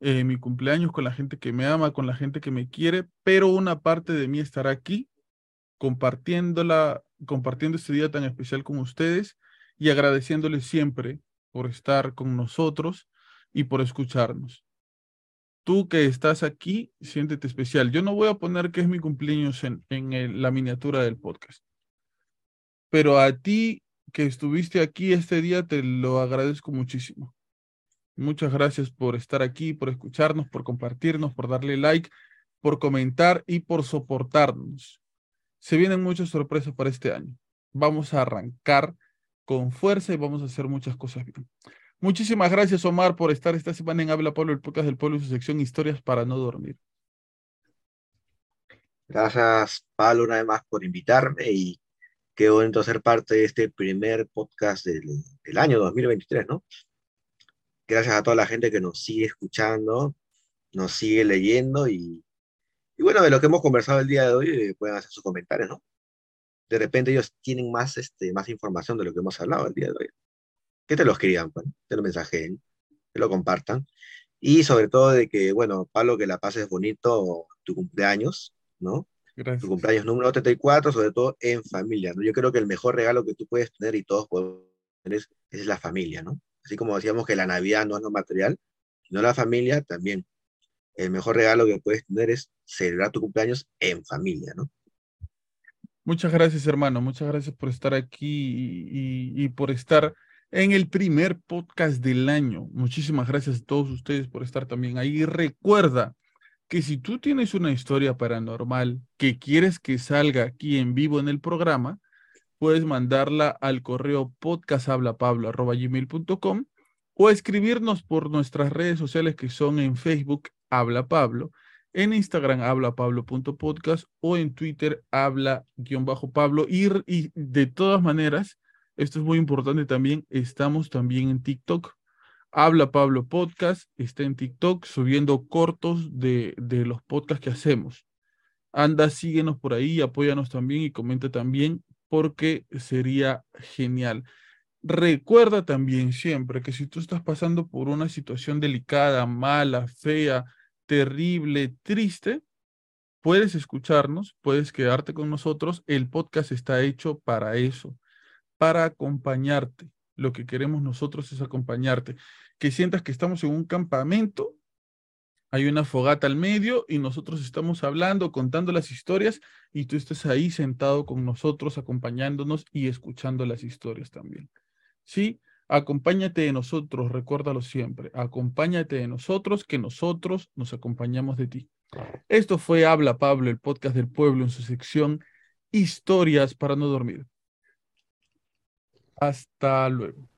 eh, mi cumpleaños con la gente que me ama, con la gente que me quiere, pero una parte de mí estará aquí compartiéndola, compartiendo este día tan especial con ustedes y agradeciéndoles siempre por estar con nosotros y por escucharnos. Tú que estás aquí, siéntete especial. Yo no voy a poner que es mi cumpleaños en, en la miniatura del podcast, pero a ti que estuviste aquí este día, te lo agradezco muchísimo. Muchas gracias por estar aquí, por escucharnos, por compartirnos, por darle like, por comentar y por soportarnos. Se vienen muchas sorpresas para este año. Vamos a arrancar con fuerza y vamos a hacer muchas cosas bien. Muchísimas gracias, Omar, por estar esta semana en Habla Pueblo, el podcast del pueblo y su sección Historias para no dormir. Gracias, Pablo, una vez más por invitarme y Qué bonito ser parte de este primer podcast del, año 2023, ¿no? Gracias a toda la gente que nos sigue escuchando, nos sigue leyendo y, bueno, de lo que hemos conversado el día de hoy eh, pueden hacer sus comentarios, ¿no? De repente ellos tienen más, este, más información de lo que hemos hablado el día de hoy. Que te lo escriban, pues, te lo mensajen, que lo compartan. Y sobre todo de que, bueno, Pablo, que la pases bonito tu cumpleaños, ¿no? Tu cumpleaños número 34, sobre todo en familia, ¿no? Yo creo que el mejor regalo que tú puedes tener y todos podemos tener es, la familia, ¿no? Así como decíamos que la Navidad no es lo material, sino la familia también. El mejor regalo que puedes tener es celebrar tu cumpleaños en familia, ¿no? Muchas gracias, hermano. Muchas gracias por estar aquí y, y, por estar en el primer podcast del año. Muchísimas gracias a todos ustedes por estar también ahí. Recuerda, que si tú tienes una historia paranormal que quieres que salga aquí en vivo en el programa, puedes mandarla al correo podcasthablapablo.com o escribirnos por nuestras redes sociales que son en Facebook Habla Pablo, en Instagram hablapablo.podcast o en Twitter habla-pablo y de todas maneras, esto es muy importante también, estamos también en TikTok Habla Pablo Podcast, está en TikTok subiendo cortos de, de los podcasts que hacemos. Anda, síguenos por ahí, apóyanos también y comenta también porque sería genial. Recuerda también siempre que si tú estás pasando por una situación delicada, mala, fea, terrible, triste, puedes escucharnos, puedes quedarte con nosotros. El podcast está hecho para eso, para acompañarte. Lo que queremos nosotros es acompañarte que sientas que estamos en un campamento, hay una fogata al medio y nosotros estamos hablando, contando las historias y tú estás ahí sentado con nosotros, acompañándonos y escuchando las historias también. ¿Sí? Acompáñate de nosotros, recuérdalo siempre. Acompáñate de nosotros, que nosotros nos acompañamos de ti. Esto fue Habla Pablo, el podcast del pueblo en su sección Historias para no dormir. Hasta luego.